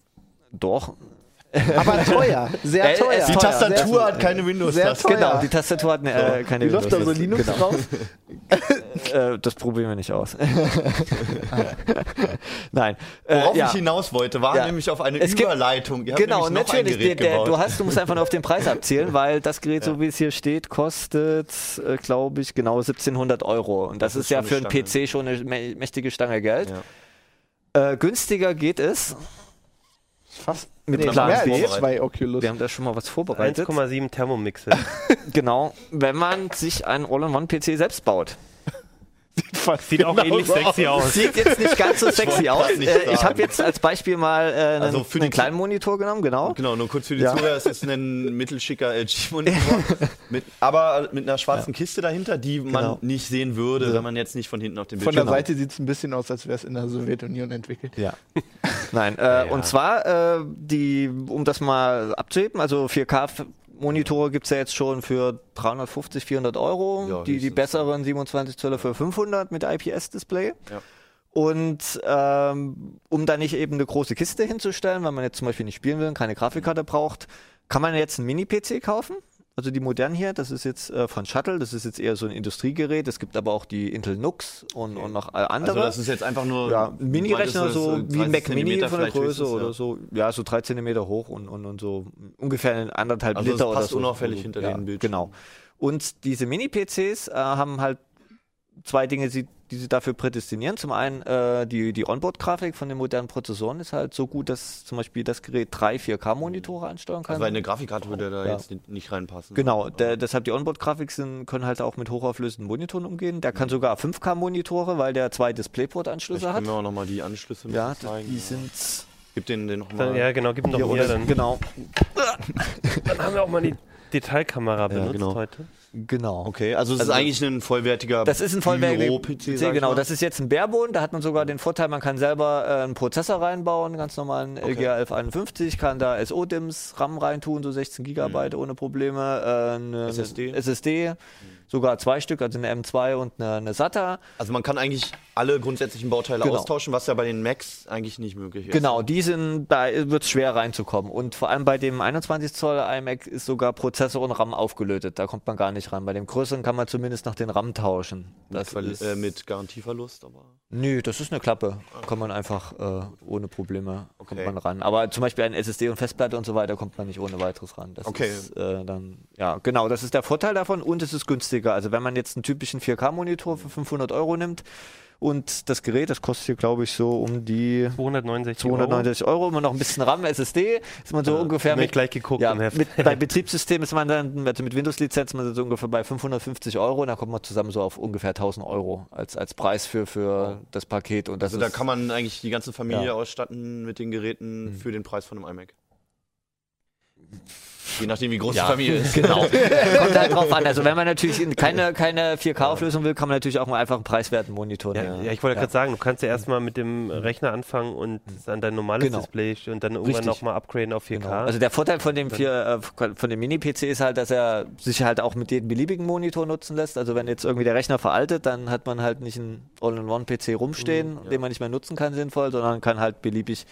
Doch. Aber teuer. Sehr Äh, teuer. es- Die teuer, Tastatur sehr- hat keine Windows-Taste. teuer. Genau, die Tastatur hat eine, äh, keine Wie läuft da so Linux genau. drauf? Äh, das probieren wir nicht aus. Nein. Worauf äh, ja. ich hinaus wollte, war Ja. nämlich auf eine Es gibt- Überleitung. Ihr habt Genau, nämlich noch ein natürlich. Der, Gerät der, gebaut. du, hast, du musst einfach nur auf den Preis abzielen, weil das Gerät, so wie es hier steht, kostet, äh, glaube ich, genau 1700 Euro. Und das, Das ist, ist ja für eine einen. PC schon eine mä- mächtige Stange Geld. Ja. Äh, günstiger geht es. Fast Mit nee, Plan B. zwei Oculus. Wir haben da schon mal was vorbereitet. 1,7 Thermomixe. Genau, wenn man sich einen All-in-One-PC selbst baut. Sieht auch ähnlich sexy aus. Sieht jetzt nicht ganz so sexy aus. Äh, ich habe jetzt als Beispiel mal äh, einen, Also einen kleinen Monitor genommen, genau. Genau, nur kurz für die Ja. Zuhörer, es ist ein mittelschicker LG-Monitor, mit, aber mit einer schwarzen Kiste dahinter, die man Genau. nicht sehen würde, wenn man jetzt nicht von hinten auf den Von der Bildschirm Seite sieht es ein bisschen aus, als wäre es in der Sowjetunion entwickelt. Ja. Nein, äh, und zwar, äh, die, um das mal abzuheben, also 4K-Monitore gibt es ja jetzt schon für 350, 400 Euro. Ja, die, die besseren 27 Zöller für 500 mit IPS-Display. Ja. Und ähm, um da nicht eben eine große Kiste hinzustellen, weil man jetzt zum Beispiel nicht spielen will und keine Grafikkarte braucht, kann man jetzt einen Mini-PC kaufen. Also die modernen hier, das ist jetzt äh, von Shuttle, das ist jetzt eher so ein Industriegerät. Es gibt aber auch die Intel Nux und, und noch äh, andere. Also das ist jetzt einfach nur Ja, ein Mini-Rechner, so äh, wie ein 30 Mac Mini von der Größe höchstens, oder ja. so. Ja, so drei Zentimeter hoch und, und, und so ungefähr anderthalb Also es Liter oder passt so. unauffällig hinter ja, den Bildschirm. Genau. Und diese Mini-PCs äh, haben halt zwei Dinge, die, die sie dafür prädestinieren. Zum einen, äh, die, die Onboard-Grafik von den modernen Prozessoren ist halt so gut, dass zum Beispiel das Gerät drei 4K-Monitore ansteuern kann. Also eine Grafikkarte würde da Ja. jetzt nicht- reinpassen. Genau, der, deshalb die Onboard-Grafik können halt auch mit hochauflösenden Monitoren umgehen. Der kann sogar 5K-Monitore, weil der zwei Mhm. DisplayPort-Anschlüsse hat. können wir auch nochmal die Anschlüsse mit Ja, zeigen. die sind Gib den, den nochmal. ja, genau, gib ihn doch hier mir dann. genau, Dann haben wir auch mal die Detailkamera benutzt genau. heute. Genau. Okay, also es Also ist eigentlich ein vollwertiger Das ist ein vollwertiger sag ich Genau, das ist jetzt ein Barebone. Da hat man sogar den Vorteil, man kann selber äh, einen Prozessor reinbauen, ganz normalen LGA 1151, kann da SO-DIMMs, RAM reintun, so 16 Gigabyte ohne Probleme, äh, eine, SSD. SSD, sogar zwei Stück, also eine M2 und eine, eine SATA. Also man kann eigentlich alle grundsätzlichen Bauteile Genau. austauschen, was ja bei den Macs eigentlich nicht möglich ist. Genau, die sind, da wird es schwer reinzukommen. Und vor allem bei dem 21 Zoll iMac ist sogar Prozessor und RAM aufgelötet. Da kommt man gar nicht ran. Bei dem größeren kann man zumindest noch den RAM tauschen. Mit, Das Quali- ist, äh, mit Garantieverlust, aber. Nö, das ist eine Klappe. Kann man einfach äh, ohne Probleme kommt Okay. man ran. Aber zum Beispiel ein SSD und Festplatte und so weiter kommt man nicht ohne weiteres ran. Das Okay. ist äh, dann, ja, genau, das ist der Vorteil davon und es ist günstiger. Also wenn man jetzt einen typischen 4K-Monitor für 500 Euro nimmt und das Gerät, das kostet hier glaube ich so um die 269 290 Euro, immer noch ein bisschen RAM, SSD, ist man so ungefähr Hab ich mit, gleich geguckt ja, mit bei Betriebssystem ist man dann, also mit Windows-Lizenz, man ist so ungefähr bei 550 Euro und da kommt man zusammen so auf ungefähr 1000 Euro als, als Preis für, für das Paket und das Also da ist, kann man eigentlich die ganze Familie Ja. ausstatten mit den Geräten Mhm. für den Preis von einem iMac. Je nachdem, wie groß Ja. die Familie ist. Genau. Kommt halt drauf an. Also wenn man natürlich in keine, keine 4K-Auflösung will, kann man natürlich auch mal einfach einen preiswerten Monitor Ja, nehmen. ja, ich wollte Ja. gerade sagen, du kannst ja erstmal mit dem Rechner anfangen und dann dein normales Genau. Display und dann irgendwann nochmal upgraden auf 4K. Genau. Also der Vorteil von dem, vier, äh, von dem Mini-PC ist halt, dass er sich halt auch mit jedem beliebigen Monitor nutzen lässt. Also wenn jetzt irgendwie der Rechner veraltet, dann hat man halt nicht einen All-in-One-PC rumstehen, den man nicht mehr nutzen kann sinnvoll, sondern kann halt beliebig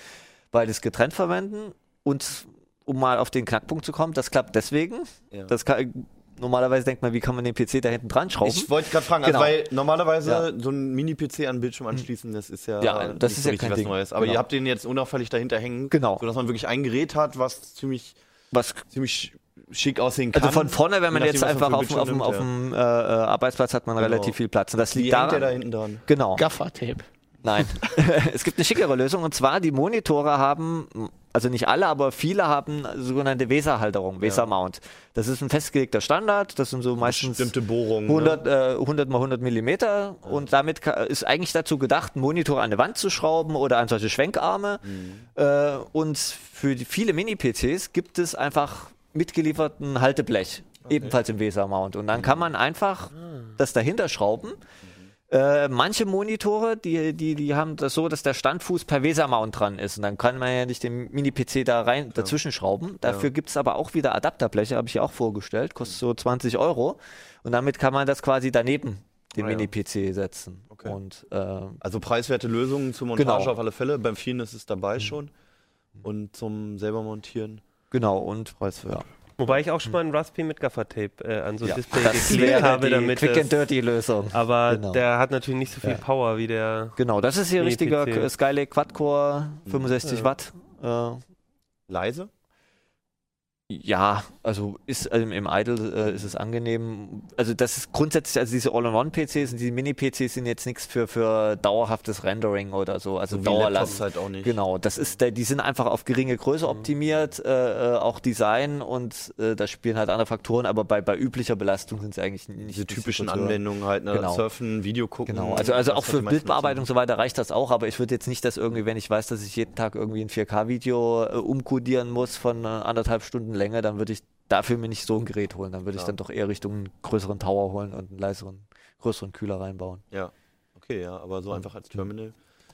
beides getrennt verwenden. Und um mal auf den Knackpunkt zu kommen, das klappt deswegen. Ja. Das kann, normalerweise denkt man, wie kann man den PC da hinten dran schrauben? Ich wollte gerade fragen, Genau. also weil normalerweise Ja. so ein Mini-PC an den Bildschirm anschließen, das ist ja, Ja, das nicht ist so ja richtig kein was Ding. Neues. Aber Genau. ihr habt den jetzt unauffällig dahinter hängen, Genau. sodass man wirklich ein Gerät hat, was ziemlich, Was ziemlich schick aussehen kann. Also von vorne, wenn man Je jetzt einfach auf, einen dem- auf, dem- auf dem äh, äh, Arbeitsplatz hat man Genau. relativ viel Platz. Und das Wie liegt hängt der da daran. hinten dran? Genau. Gaffer-Tape. Nein. es gibt eine schickere Lösung und zwar die Monitore haben, also nicht alle, aber viele haben sogenannte Weser-Halterung, Weser-Mount. Das ist ein festgelegter Standard. Das sind so meistens Bestimmte Bohrungen. 100, äh, 100 mal 100 Millimeter und damit ist eigentlich dazu gedacht, einen Monitor an eine Wand zu schrauben oder an solche Schwenkarme. Äh, und für die, viele Mini-PCs gibt es einfach mitgelieferten Halteblech, ebenfalls im Weser-Mount. Und dann kann man einfach das dahinter schrauben. Äh, manche Monitore, die, die, die haben das so, dass der Standfuß per Weser-Mount dran ist. Und dann kann man ja nicht den Mini-PC da rein dazwischen schrauben. Dafür gibt es aber auch wieder Adapterbleche, habe ich ja auch vorgestellt. Kostet so 20 Euro. Und damit kann man das quasi daneben den Ah, ja. Mini-PC setzen. Okay. Und äh, Also preiswerte Lösungen zur Montage Genau. auf alle Fälle. Beim vielen ist es dabei schon. Und zum selber montieren genau, und preiswert. Ja. Wobei ich auch schon mal ein Raspi mit Gaffer-Tape äh, an so Ja, Display geklebt habe, die damit Quick and Dirty Lösung. aber Genau. der hat natürlich nicht so viel Ja. Power wie der. Genau, das ist hier Mini-PC. richtiger Skylake Quad-Core, 65 Ja. Watt. Äh, Leise? Ja, also ist ähm, im Idle äh, ist es angenehm. Also das ist grundsätzlich, also diese All-in-One-PCs und diese Mini-PCs sind jetzt nichts für, für dauerhaftes Rendering oder so, also So Dauerlast. halt auch nicht. Genau, das ist, der, die sind einfach auf geringe Größe optimiert, äh, äh, auch Design und äh, da spielen halt andere Faktoren, aber bei, bei üblicher Belastung sind sie eigentlich nicht Diese typischen. Anwendungen halt, ne? Genau. Surfen, Video gucken. Genau, also, also auch hat für Bildbearbeitung und so weiter reicht das auch, aber ich würde jetzt nicht, dass irgendwie, wenn ich weiß, dass ich jeden Tag irgendwie ein 4K-Video äh, umkodieren muss von äh, anderthalb Stunden Länge, dann würde ich dafür mir nicht so ein Gerät holen. Dann würde ich Ja. dann doch eher Richtung einen größeren Tower holen und einen leiseren, größeren Kühler reinbauen. Ja, okay, ja, aber so einfach als Terminal.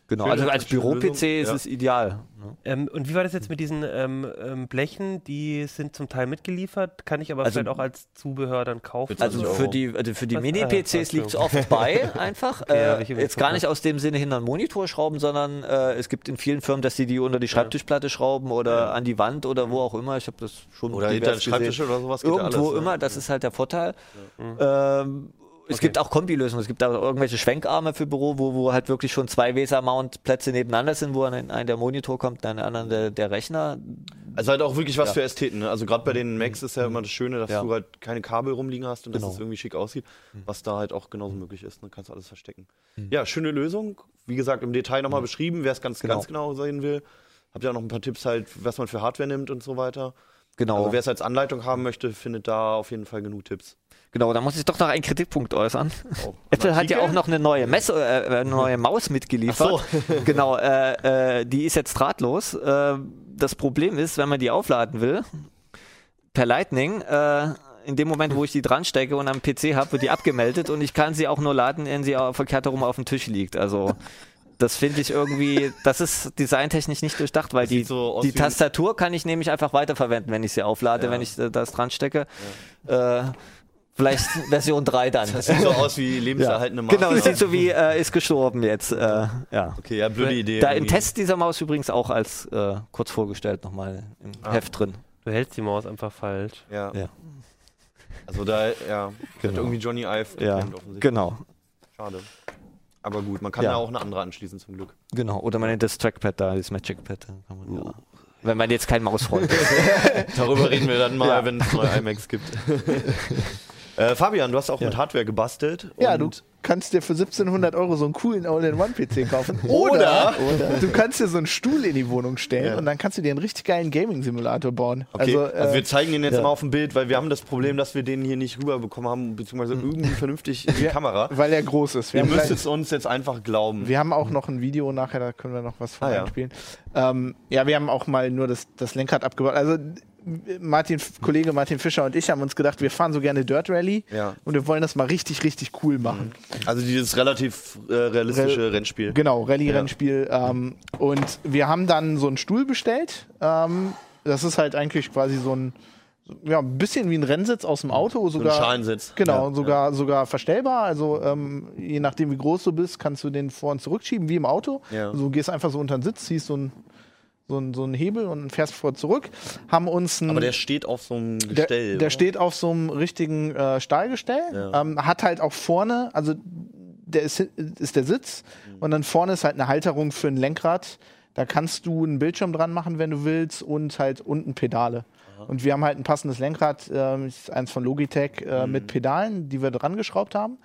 Genau, Schöne, also als Büro-PC ist ja. es ideal. Ne? Ähm, und wie war das jetzt mit diesen ähm, ähm, Blechen? Die sind zum Teil mitgeliefert, kann ich aber Also- vielleicht auch als Zubehör dann kaufen. Also 20 für die, also für die? Mini-PCs Ah, liegt es oft bei, einfach. Okay, äh, jetzt gar nicht aus dem Sinne hinter einen Monitor schrauben, sondern äh, es gibt in vielen Firmen, dass die die unter die Schreibtischplatte schrauben oder Ja. an die Wand oder wo auch immer. Ich habe das schon Oder hinter den divers gesehen. Schreibtisch oder sowas. geht ja Irgendwo alles, ne? immer, das ist halt der Vorteil. Mhm. Ähm, es Okay. gibt auch Kombilösungen, es gibt auch irgendwelche Schwenkarme für Büro, wo, wo halt wirklich schon zwei Weser-Mount-Plätze nebeneinander sind, wo den einen der Monitor kommt, an den anderen der, der Rechner. Also halt auch wirklich was Ja. für Ästheten. Ne? Also gerade bei den Macs ist ja immer das Schöne, dass Ja. du halt keine Kabel rumliegen hast und dass Genau. es irgendwie schick aussieht, was da halt auch genauso möglich ist. Ne? Kannst du alles verstecken. Mhm. Ja, schöne Lösung. Wie gesagt, im Detail nochmal beschrieben, wer es ganz Genau. ganz genau sehen will. Habt ihr auch noch ein paar Tipps halt, was man für Hardware nimmt und so weiter. Genau. Also wer es als Anleitung haben möchte, findet da auf jeden Fall genug Tipps. Genau, da muss ich doch noch einen Kritikpunkt äußern. Oh, Apple hat ja auch noch eine neue Messe, äh, eine neue Maus mitgeliefert. genau, äh, äh, die ist jetzt drahtlos. Äh, das Problem ist, wenn man die aufladen will, per Lightning, äh, in dem Moment, wo ich die dran stecke und am PC habe, wird die abgemeldet und ich kann sie auch nur laden, wenn sie auch verkehrt herum auf dem Tisch liegt. Also das finde ich irgendwie, das ist designtechnisch nicht durchdacht, weil Das die, so die Tastatur kann ich nämlich einfach weiterverwenden, wenn ich sie auflade, Ja. wenn ich äh, das dran stecke. Äh, vielleicht Version 3 dann. Das sieht so aus wie lebenserhaltende Maus. Genau, das sieht so wie äh, ist gestorben jetzt. Äh, ja. Okay, ja, blöde Idee. Da im. Test dieser Maus übrigens auch als äh, kurz vorgestellt nochmal im Ah. Heft drin. Du hältst die Maus einfach falsch. Ja. Ja. Also da, ja, hat Genau. irgendwie Johnny Ive Ja, offensichtlich. genau, Schade. Aber gut, man kann Ja. ja auch eine andere anschließen zum Glück. genau. Oder man nennt das Trackpad da, das Magic Pad. da Kann man, ja. Wenn man jetzt kein Mausfreund ist. Darüber reden wir dann mal, Ja. wenn es neue iMacs gibt. äh, Fabian, du hast auch Ja. mit Hardware gebastelt. Ja, du kannst dir für 1700 Euro so einen coolen All-in-One-PC kaufen. Oder- Oder, du kannst dir so einen Stuhl in die Wohnung stellen Ja. und dann kannst du dir einen richtig geilen Gaming-Simulator bauen. Okay, also, Also, äh, wir zeigen den jetzt ja. mal auf dem Bild, weil wir haben das Problem, dass wir den hier nicht rüberbekommen haben, beziehungsweise irgendwie vernünftig in die Ja. Kamera. weil er groß ist. Wir Ihr müsst es uns jetzt einfach glauben. wir haben auch noch ein Video nachher, da können wir noch was von Ah, ja. einspielen. Ähm, ja, wir haben auch mal nur das, das Lenkrad abgebaut. Also Martin, Kollege Martin Fischer und ich haben uns gedacht, wir fahren so gerne Dirt Rally Ja. und wir wollen das mal richtig, richtig cool machen. Also dieses relativ äh, realistische Rennspiel. Genau, Rallye-Rennspiel. Ähm, und wir haben dann so einen Stuhl bestellt. Ähm, das ist halt eigentlich quasi so ein, ja, ein bisschen wie ein Rennsitz aus dem Auto. So ein Sogar, Schalensitz. Genau, Ja. sogar, sogar verstellbar. Also ähm, je nachdem, wie groß du bist, kannst du den vor und zurückschieben, wie im Auto. Ja. Also, du gehst einfach so unter den Sitz, ziehst so ein, so ein, so ein Hebel und fährst vor zurück. Haben uns ein, Aber der steht auf so einem der, Gestell. der oder? steht auf so einem richtigen äh, Stahlgestell, Ja. ähm, hat halt auch vorne, also der ist, ist der Sitz Mhm. und dann vorne ist halt eine Halterung für ein Lenkrad. Da kannst du einen Bildschirm dran machen, wenn du willst, und halt unten Pedale. Und wir haben halt ein passendes Lenkrad, ist eins von Logitech, äh, mit Pedalen, die wir dran geschraubt haben.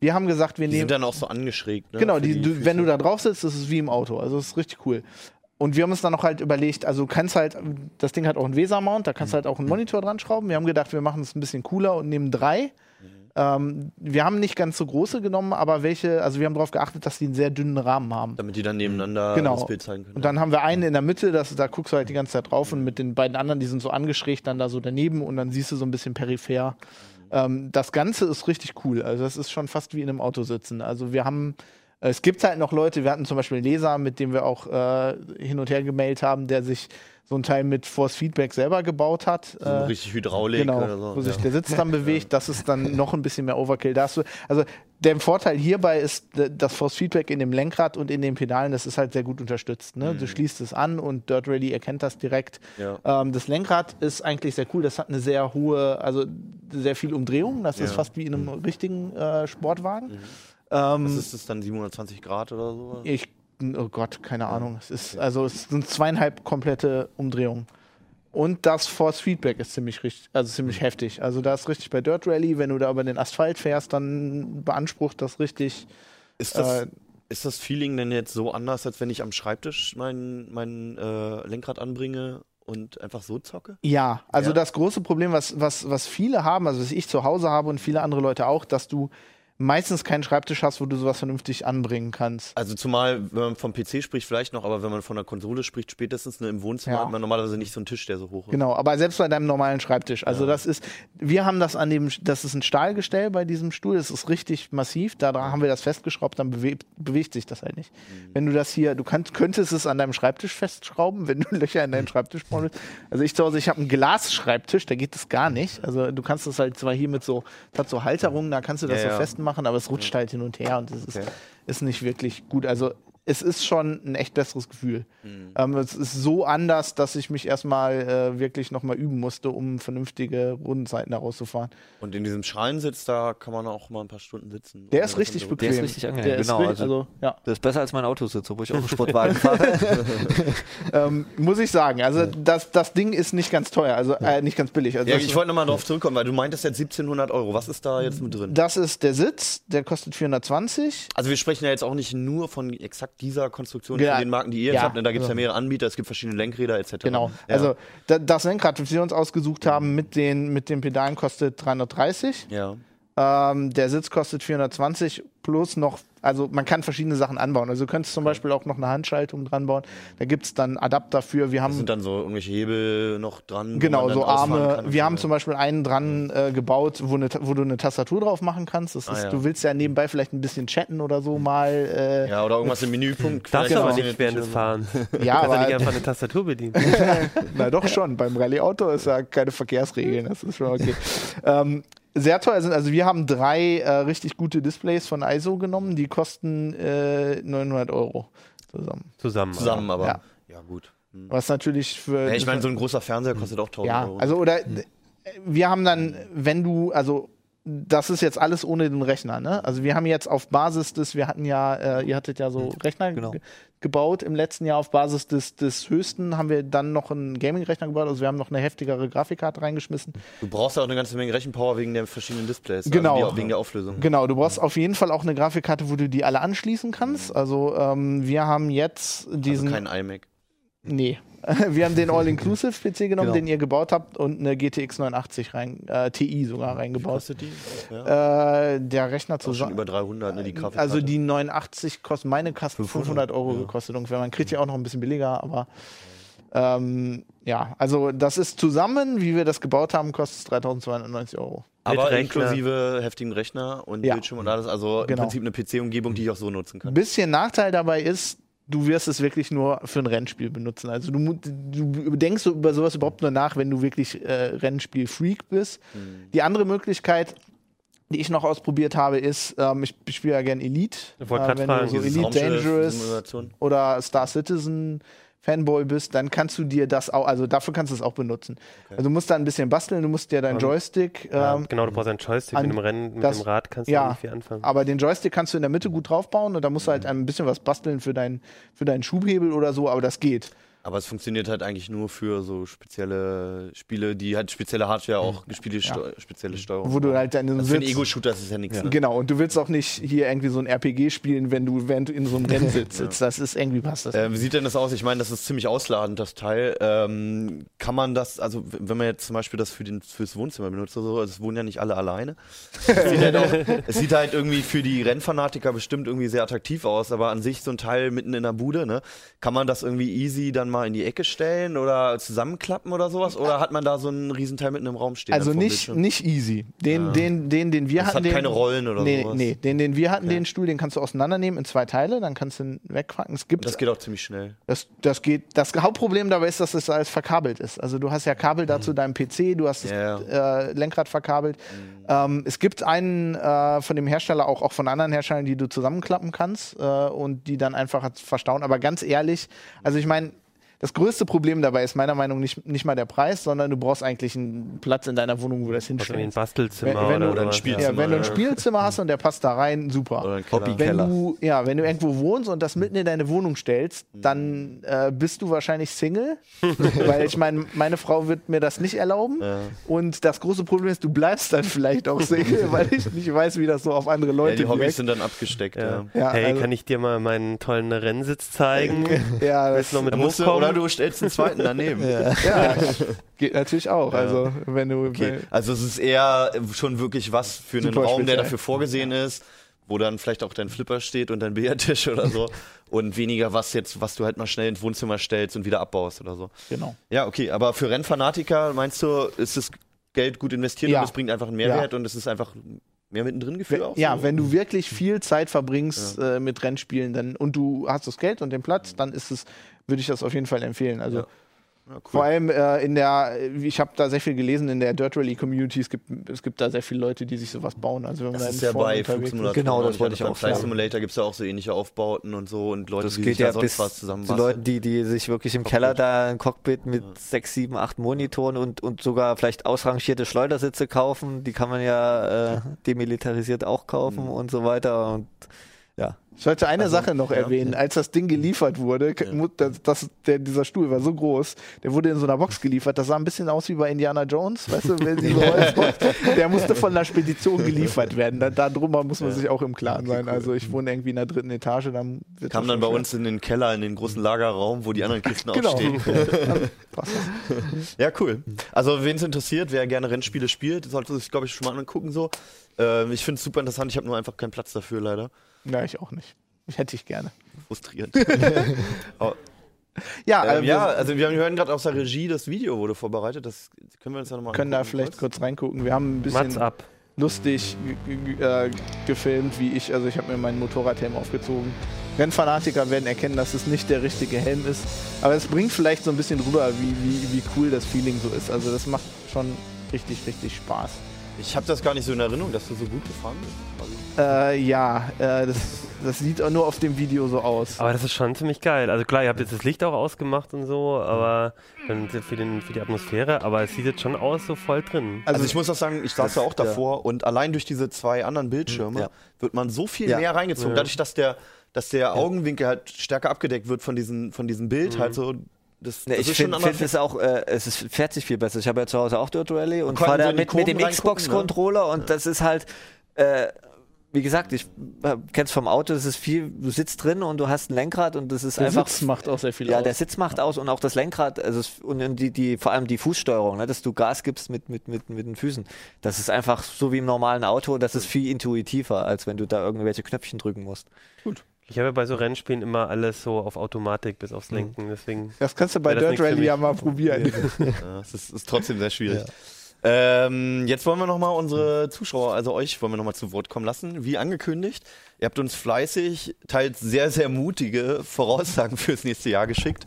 Wir haben gesagt, wir Mhm. Die nehmen. sind dann auch so angeschrägt. Ne? Genau, Für die, du, wenn du da drauf sitzt, ist es wie im Auto. Also das ist richtig cool. Und wir haben uns dann noch halt überlegt, also kannst halt, das Ding hat auch einen Weser-Mount, da kannst du halt auch einen Monitor dran schrauben. Wir haben gedacht, wir machen es ein bisschen cooler und nehmen drei. Ähm, wir haben nicht ganz so große genommen, aber welche, also wir haben darauf geachtet, dass die einen sehr dünnen Rahmen haben. Damit die dann nebeneinander Genau. das Bild zeigen können. Und dann haben wir einen in der Mitte, das, da guckst du halt die ganze Zeit drauf und mit den beiden anderen, die sind so angeschrägt dann da so daneben und dann siehst du so ein bisschen peripher. Ähm, das Ganze ist richtig cool. Also das ist schon fast wie in einem Auto sitzen. Also wir haben, es gibt halt noch Leute, wir hatten zum Beispiel einen Leser, mit dem wir auch äh, hin und her gemailt haben, der sich so ein Teil mit Force Feedback selber gebaut hat. so Äh, richtig Hydraulik Genau, oder so. wo sich ja. der Sitz dann bewegt, das ist dann noch ein bisschen mehr Overkill. Da du, also der Vorteil hierbei ist, das Force Feedback in dem Lenkrad und in den Pedalen, das ist halt sehr gut unterstützt. Ne? Du schließt es an und Dirt Rally erkennt das direkt. Mhm. Ja. Ähm, das Lenkrad ist eigentlich sehr cool, das hat eine sehr hohe, also sehr viel Umdrehung, das ist Ja. fast wie in einem richtigen äh, Sportwagen. Ähm, Was ist das dann, 720 Grad oder so? ich, oh Gott, keine Ahnung. Es ist, also es sind zweieinhalb komplette Umdrehungen. Und das Force Feedback ist ziemlich richtig, also ziemlich heftig. Also da ist richtig bei Dirt Rally, wenn du da über den Asphalt fährst, dann beansprucht das richtig. Ist das, Äh, ist das Feeling denn jetzt so anders, als wenn ich am Schreibtisch mein, mein äh, Lenkrad anbringe und einfach so zocke? Ja, also Ja. das große Problem, was, was, was viele haben, also was ich zu Hause habe und viele andere Leute auch, dass du meistens keinen Schreibtisch hast, wo du sowas vernünftig anbringen kannst. Also zumal, wenn man vom PC spricht, vielleicht noch, aber wenn man von der Konsole spricht, spätestens ne, im Wohnzimmer Ja. hat man normalerweise nicht so einen Tisch, der so hoch ist. Genau, aber selbst bei deinem normalen Schreibtisch. Also das ist, wir haben das an dem, das ist ein Stahlgestell bei diesem Stuhl, das ist richtig massiv, da haben wir das festgeschraubt, dann bewegt, bewegt sich das halt nicht. Wenn du das hier, du kannst, könntest es an deinem Schreibtisch festschrauben, wenn du Löcher in deinen Schreibtisch bauen willst. Also ich zu Hause, ich habe einen Glasschreibtisch, da geht das gar nicht. Also du kannst das halt zwar hier mit so, das hat so Halterungen, da kannst du das Ja, so ja. Festmachen, aber es rutscht halt hin und her und ist, Okay. ist nicht wirklich gut. Also es ist schon ein echt besseres Gefühl. Mhm. Ähm, es ist so anders, dass ich mich erstmal äh, wirklich nochmal üben musste, um vernünftige Rundenzeiten daraus zu fahren. Und in diesem Schalensitz, da kann man auch mal ein paar Stunden sitzen. Der ist richtig bequem. Der ist richtig angenehm, Der ist genau, richtig- also- also, ja, Das ist besser als mein Autositz, wo ich auch einen Sportwagen fahre. ähm, muss ich sagen. Also das, das Ding ist nicht ganz teuer, also äh, nicht ganz billig. Also Ja, ich wollte nochmal drauf zurückkommen, weil du meintest jetzt 1700 Euro. Was ist da jetzt mit drin? das ist der Sitz, der kostet 420. Also wir sprechen ja jetzt auch nicht nur von exakt dieser Konstruktion Ja. von den Marken, die ihr jetzt Ja. habt. Ne? Da gibt es ja mehrere Anbieter, es gibt verschiedene Lenkräder etc. Genau. Ja. Also da, das Lenkrad, das wir uns ausgesucht haben mit den, mit den Pedalen, kostet 330. ja. Ähm, der Sitz kostet 420 plus noch, also man kann verschiedene Sachen anbauen. Also du könntest zum Beispiel auch noch eine Handschaltung dran bauen. Da gibt es dann Adapter für. Wir Das haben sind dann so irgendwelche Hebel noch dran. genau so Arme. Wir haben zum Beispiel einen dran äh, gebaut, wo, eine, wo du eine Tastatur drauf machen kannst. Das Ah, ist, ja. Du willst ja nebenbei vielleicht ein bisschen chatten oder so mal. Äh, Ja, oder irgendwas im Menüpunkt. Darfst vielleicht aber nicht während des. Fahrens. ja aber nicht einfach eine Tastatur bedienen. Na doch schon, beim Rallye-Auto ist ja keine Verkehrsregeln, das ist schon okay. ähm, sehr teuer sind, also wir haben drei äh, richtig gute Displays von ISO genommen, die kosten äh, 900 Euro zusammen. Zusammen. Zusammen, aber. Ja. Ja, gut. Hm. Was natürlich für. Ja, ich meine, so ein großer Fernseher kostet auch 1000 ja, Euro. also oder äh, wir haben dann, wenn du, also das ist jetzt alles ohne den Rechner, ne? Also wir haben jetzt auf Basis des, wir hatten ja, äh, ihr hattet ja so Rechner Genau. Ge gebaut im letzten Jahr auf Basis des, des höchsten, haben wir dann noch einen Gaming-Rechner gebaut, also wir haben noch eine heftigere Grafikkarte reingeschmissen. du brauchst ja auch eine ganze Menge Rechenpower wegen der verschiedenen Displays. Genau. Also wegen der Auflösung. Genau, du brauchst auf jeden Fall auch eine Grafikkarte, wo du die alle anschließen kannst. Also ähm, wir haben jetzt diesen. Also kein iMac. Nee. Wir haben den All-Inclusive-PC genommen, Genau. den ihr gebaut habt, und eine GTX 89 rein, äh, TI sogar reingebaut. Kostet die? Ja. Äh, der Rechner auch schon zusammen. über 300, ne, die Grafikkarte. Also die 89 kostet, meine kostet 500 Euro ja. gekostet ungefähr. Man kriegt ja auch noch ein bisschen billiger, aber ähm, ja, also das ist zusammen, wie wir das gebaut haben, kostet es 3290 Euro. Aber Rechner. inklusive heftigen Rechner und Ja. Bildschirm und alles. Also Genau. im Prinzip eine PC-Umgebung, die ich auch so nutzen kann. Bisschen Nachteil dabei ist, du wirst es wirklich nur für ein Rennspiel benutzen. Also du, du denkst über sowas überhaupt nur nach, wenn du wirklich äh, Rennspiel-Freak bist. Hm. Die andere Möglichkeit, die ich noch ausprobiert habe, ist, ähm, ich, ich spiele ja gern Elite. Ich wollte grad wenn fragen, so Elite Dangerous oder Star Citizen, Fanboy bist, dann kannst du dir das auch, also dafür kannst du es auch benutzen. Also du musst da ein bisschen basteln, du musst dir deinen Joystick, Ja, ähm, genau, du brauchst einen Joystick an mit dem Rennen, mit das- dem Rad kannst du ja, nicht viel anfangen. aber den Joystick kannst du in der Mitte gut draufbauen und da musst du halt ein bisschen was basteln für, dein, für deinen Schubhebel oder so, aber das geht. Aber es funktioniert halt eigentlich nur für so spezielle Spiele, die halt spezielle Hardware auch Spiele, steu spezielle Steuerung. Wo du halt dann also für einen. Ego-Shooter ist es ja nichts. Ne? Genau, und du willst auch nicht hier irgendwie so ein RPG spielen, wenn du, während du in so einem Rennsitz sitzt. Das ist irgendwie passt das. Äh, wie sieht denn das aus? Ich meine, das ist ziemlich ausladend, das Teil. Ähm, kann man das, also wenn man jetzt zum Beispiel das für den, fürs Wohnzimmer benutzt oder so, also es wohnen ja nicht alle alleine. Es sieht, halt auch, es sieht halt irgendwie für die Rennfanatiker bestimmt irgendwie sehr attraktiv aus, aber an sich so ein Teil mitten in der Bude, ne? Kann man das irgendwie easy dann mal in die Ecke stellen oder zusammenklappen oder sowas? Oder hat man da so einen Riesenteil mitten im Raum stehen? also nicht, Bildschirm? nicht easy. Den, den, den, den wir Das hatten. hat den, keine Rollen oder nee, sowas? Nee, den, den wir hatten, den Stuhl, den kannst du auseinandernehmen in zwei Teile, dann kannst du ihn wegpacken. Es gibt Das geht auch ziemlich schnell. Das, das geht. Das Hauptproblem dabei ist, dass es alles verkabelt ist. Also du hast ja Kabel da zu deinem PC, du hast das Ja, äh, Lenkrad verkabelt. Ähm, es gibt einen äh, von dem Hersteller, auch, auch von anderen Herstellern, die du zusammenklappen kannst äh, und die dann einfach verstauen. Aber ganz ehrlich, also ich meine, das größte Problem dabei ist meiner Meinung nach nicht, nicht mal der Preis, sondern du brauchst eigentlich einen Platz in deiner Wohnung, wo du das Also irgendwie ein hinstellst. Bastelzimmer Wenn- wenn du- oder, Oder ein sowas, Spiel- ja. Ja, wenn du ein ja. Spielzimmer hast und der passt da rein, super. Oder ein Keller. Wenn du, ja, wenn du irgendwo wohnst und das mitten in deine Wohnung stellst, dann äh, bist du wahrscheinlich Single, weil ich meine, meine Frau wird mir das nicht erlauben. Und das große Problem ist, du bleibst dann vielleicht auch Single, weil ich nicht weiß, wie das so auf andere Ja, Leute die Hobbys sind dann abgesteckt. Ja. Ja. Ja, hey, also- kann ich dir mal meinen tollen Rennsitz zeigen? Ja, Willst das, du noch mit Da musst du, hochkommen? Oder du stellst einen zweiten daneben. ja, geht natürlich auch. Also wenn du Okay. Also es ist eher schon wirklich was für einen Super Raum, der speziell. dafür vorgesehen ist, wo dann vielleicht auch dein Flipper steht und dein Billardtisch oder so. Und weniger was jetzt, was du halt mal schnell ins Wohnzimmer stellst und wieder abbaust oder so. genau. Ja, okay, aber für Rennfanatiker meinst du, ist das Geld gut investiert Ja. und es bringt einfach einen Mehrwert und es ist einfach mehr mittendrin Gefühl auch? Ja, so? wenn du wirklich viel Zeit verbringst äh, mit Rennspielen dann, und du hast das Geld und den Platz, dann ist es, würde ich das auf jeden Fall empfehlen. Also Ja. Ja, cool. Vor allem äh, in der, ich habe da sehr viel gelesen in der Dirt Rally Community. Es gibt, es gibt da sehr viele Leute, die sich sowas bauen. Also wenn man Das da ist ja bei unterwegs Flugsimulator. ist. Genau, das auch. wollte ich auch Flight sagen. Simulator gibt es ja auch so ähnliche Aufbauten und so und Leute, Das die geht sich ja da sonst was zusammen zu Leuten, die, die sich wirklich im Keller da ein Cockpit mit sechs, sieben, acht Monitoren und, und sogar vielleicht ausrangierte Schleudersitze kaufen. Die kann man ja äh, demilitarisiert auch kaufen und so weiter. Und ja. Ich sollte eine Also, Sache noch ja. erwähnen. Als das Ding geliefert wurde, mu- das, das, der, dieser Stuhl war so groß, der wurde in so einer Box geliefert. Das sah ein bisschen aus wie bei Indiana Jones. Weißt du, wenn diese Holzbox, der musste von der Spedition geliefert werden. Da, da drüber muss man sich auch im Klaren sein. Also ich wohne irgendwie in der dritten Etage. Dann Kam dann bei schwer. uns in den Keller, in den großen Lagerraum, wo die anderen Kisten Genau. aufstehen. Ja, cool. Also, wen es interessiert, wer gerne Rennspiele spielt, sollte sich, glaube ich, schon mal angucken. So. Ähm, ich finde es super interessant. Ich habe nur einfach keinen Platz dafür, leider. Ja, ich auch nicht. Hätte ich gerne. Frustrierend. Ja, ähm, äh, ja, wir also wir hören gerade aus der Regie, das Video wurde vorbereitet. Das können wir uns ja nochmal können da vielleicht kurz reingucken. Wir haben ein bisschen lustig äh, gefilmt, wie ich, also ich habe mir meinen Motorradhelm aufgezogen. Rennfanatiker werden erkennen, dass es nicht der richtige Helm ist. Aber es bringt vielleicht so ein bisschen rüber, wie, wie, wie cool das Feeling so ist. Also das macht schon richtig, richtig Spaß. Ich habe das gar nicht so in Erinnerung, dass du so gut gefahren bist. Also, Äh, ja, äh, das, das sieht auch nur auf dem Video so aus. Aber das ist schon ziemlich geil. Also klar, ihr habt jetzt das Licht auch ausgemacht und so, aber für, den, für die Atmosphäre, aber es sieht jetzt schon aus, so voll drin. also, ich muss auch sagen, ich saß ja auch davor und allein durch diese zwei anderen Bildschirme Ja. wird man so viel Ja. mehr reingezogen. Ja. Dadurch, dass der, dass der Augenwinkel halt stärker abgedeckt wird von, diesen, von diesem Bild, halt so. Das, Ja, das ich finde find es auch, äh, es ist, fährt sich viel besser. Ich habe ja zu Hause auch Dirt Rally und fahre da mit, mit dem reingucken, Xbox-Controller und das ist halt, äh, wie gesagt, ich äh, kenn's vom Auto, das ist viel, du sitzt drin und du hast ein Lenkrad und das ist der einfach. Sitz macht auch sehr viel ja, aus. der Sitz macht aus und auch das Lenkrad, also es, und die, die, vor allem die Fußsteuerung, ne, dass du Gas gibst mit, mit, mit, mit den Füßen. Das ist einfach so wie im normalen Auto, das ist viel intuitiver, als wenn du da irgendwelche Knöpfchen drücken musst. Ich habe ja bei so Rennspielen immer alles so auf Automatik bis aufs Lenken, deswegen. das kannst du bei das Dirt Rally ja mal probieren. Ja, es ist, ist trotzdem sehr schwierig. Ähm, jetzt wollen wir nochmal unsere Zuschauer, also euch, wollen wir nochmal zu Wort kommen lassen. Wie angekündigt, ihr habt uns fleißig, teils sehr, sehr mutige Voraussagen fürs nächste Jahr geschickt.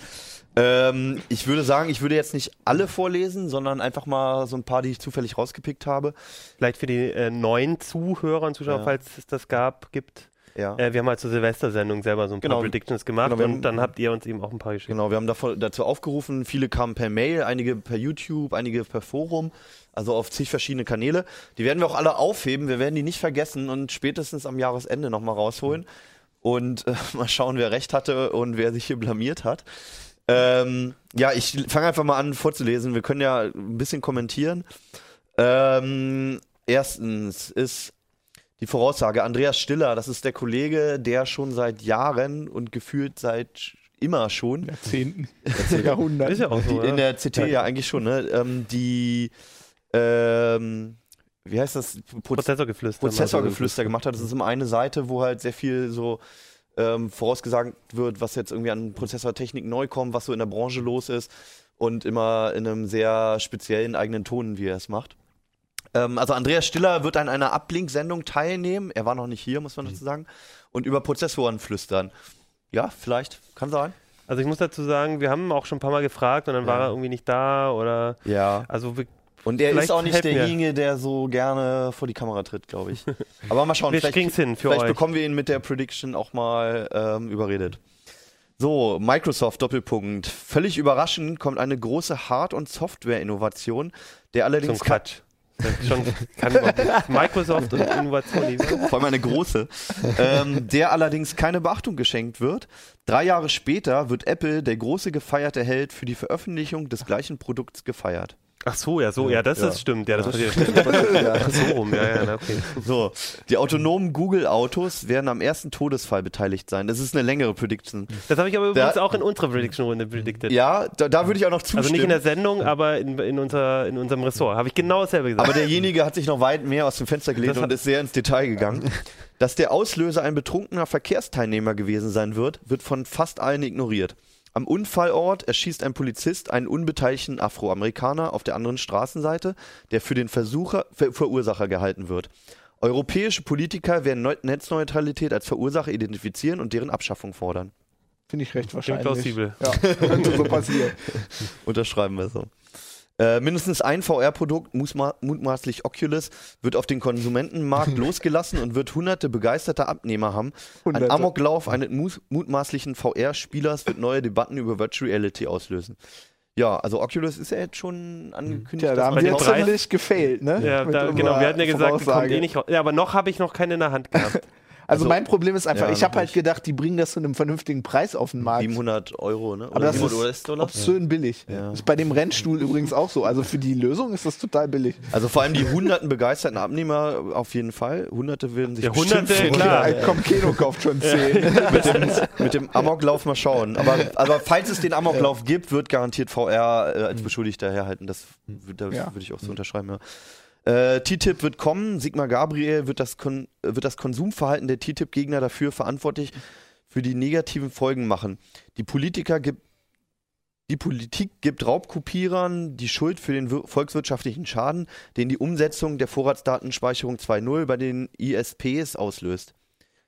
Ähm, ich würde sagen, ich würde jetzt nicht alle vorlesen, sondern einfach mal so ein paar, die ich zufällig rausgepickt habe. Vielleicht für die äh, neuen Zuhörer und Zuschauer, Ja. falls es das gab, gibt. Ja. Äh, wir haben halt zur Silvestersendung selber so ein Genau. paar Predictions gemacht Genau, haben- und dann habt ihr uns eben auch ein paar geschickt. Genau, wir haben davor, dazu aufgerufen, viele kamen per Mail, einige per YouTube, einige per Forum, also auf zig verschiedene Kanäle. Die werden wir auch alle aufheben, wir werden die nicht vergessen und spätestens am Jahresende nochmal rausholen und äh, mal schauen, wer recht hatte und wer sich hier blamiert hat. Ähm, ja, ich fange einfach mal an vorzulesen, wir können ja ein bisschen kommentieren. Ähm, erstens ist die Voraussage, Andreas Stiller, das ist der Kollege, der schon seit Jahren und gefühlt seit immer schon Jahrzehnten, Jahrhundert. Ist ja auch so. die, in ja. der CT ja, eigentlich schon, ne? Ähm, die, ähm, wie heißt das? Proz Prozessorgeflüster. Prozessorgeflüster gemacht hat. Das ist immer eine Seite, wo halt sehr viel so ähm, vorausgesagt wird, was jetzt irgendwie an Prozessortechnik neu kommt, was so in der Branche los ist und immer in einem sehr speziellen eigenen Ton, wie er es macht. Ähm, also Andreas Stiller wird an einer Uplink-Sendung teilnehmen. Er war noch nicht hier, muss man dazu sagen. Und über Prozessoren flüstern. Ja, vielleicht. Kann sein. Also ich muss dazu sagen, wir haben auch schon ein paar Mal gefragt und dann war Ja. er irgendwie nicht da oder Ja. also wir, Und er Vielleicht ist auch nicht derjenige, der so gerne vor die Kamera tritt, glaube ich. Aber mal schauen, wir vielleicht, kriegen's hin für vielleicht euch. bekommen wir ihn mit der Prediction auch mal ähm, überredet. So, Microsoft Doppelpunkt. Völlig überraschend kommt eine große Hard- und Software-Innovation, der allerdings ke- Quatsch. Schon, kann. Microsoft und Innovation. vor allem eine große, ähm, der allerdings keine Beachtung geschenkt wird. Drei Jahre später wird Apple, der große gefeierte Held, für die Veröffentlichung des gleichen Produkts gefeiert. Ach so, ja, so, ja, das Ja. ist stimmt. Ja, das passiert. Ach so rum, ja, ja, na, okay. So, die autonomen Google-Autos werden am ersten Todesfall beteiligt sein. Das ist eine längere Prediction. Das habe ich aber übrigens Da- auch in unserer Prediction-Runde predicted. Ja, da, da würde ich auch noch zustimmen. also nicht in der Sendung, aber in, in, unser, in unserem Ressort. Habe ich genau dasselbe gesagt. Aber derjenige hat sich noch weit mehr aus dem Fenster gelehnt und ist sehr ins Detail gegangen. Dass der Auslöser ein betrunkener Verkehrsteilnehmer gewesen sein wird, wird von fast allen ignoriert. Am Unfallort erschießt ein Polizist einen unbeteiligten Afroamerikaner auf der anderen Straßenseite, der für den Versucher, Ver Verursacher gehalten wird. Europäische Politiker werden Neu Netzneutralität als Verursacher identifizieren und deren Abschaffung fordern. Finde ich recht Klingt wahrscheinlich. plausibel. Ja, könnte so passieren. Unterschreiben wir so. Äh, mindestens ein VR-Produkt, mutma mutmaßlich Oculus, wird auf den Konsumentenmarkt losgelassen und wird hunderte begeisterter Abnehmer haben. Ein Hunderte. Amoklauf eines mutmaßlichen VR-Spielers wird neue Debatten über Virtual Reality auslösen. Ja, also Oculus ist ja jetzt schon angekündigt. Tja, da haben wir ziemlich gefailt, ne? Ja, da, genau, wir hatten ja gesagt, kommt eh nicht raus. Ja, aber noch habe ich noch keine in der Hand gehabt. Also, Also- mein Problem ist einfach, Ja, ich habe halt gedacht, die bringen das zu einem vernünftigen Preis auf den Markt. 700 Euro, ne? Aber Oder das 700 ist obszön billig. Ja. Ist bei dem Rennstuhl übrigens auch so. Also für die Lösung ist das total billig. Also vor allem die hunderten begeisterten Abnehmer auf jeden Fall. Hunderte werden sich Ja, Hunderte, klar. Ja, komm, Keno kauft schon 10. mit, dem, mit dem Amoklauf mal schauen. Aber, aber falls es den Amoklauf gibt, wird garantiert VR äh, als Beschuldigter herhalten. Das, das Ja. würde ich auch so unterschreiben, ja. Äh, TTIP wird kommen. Sigmar Gabriel wird das, Kon wird das Konsumverhalten der TTIP-Gegner dafür verantwortlich für die negativen Folgen machen. Die Politiker gibt die Politik gibt Raubkopierern die Schuld für den wir- volkswirtschaftlichen Schaden, den die Umsetzung der Vorratsdatenspeicherung 2.0 bei den ISPs auslöst.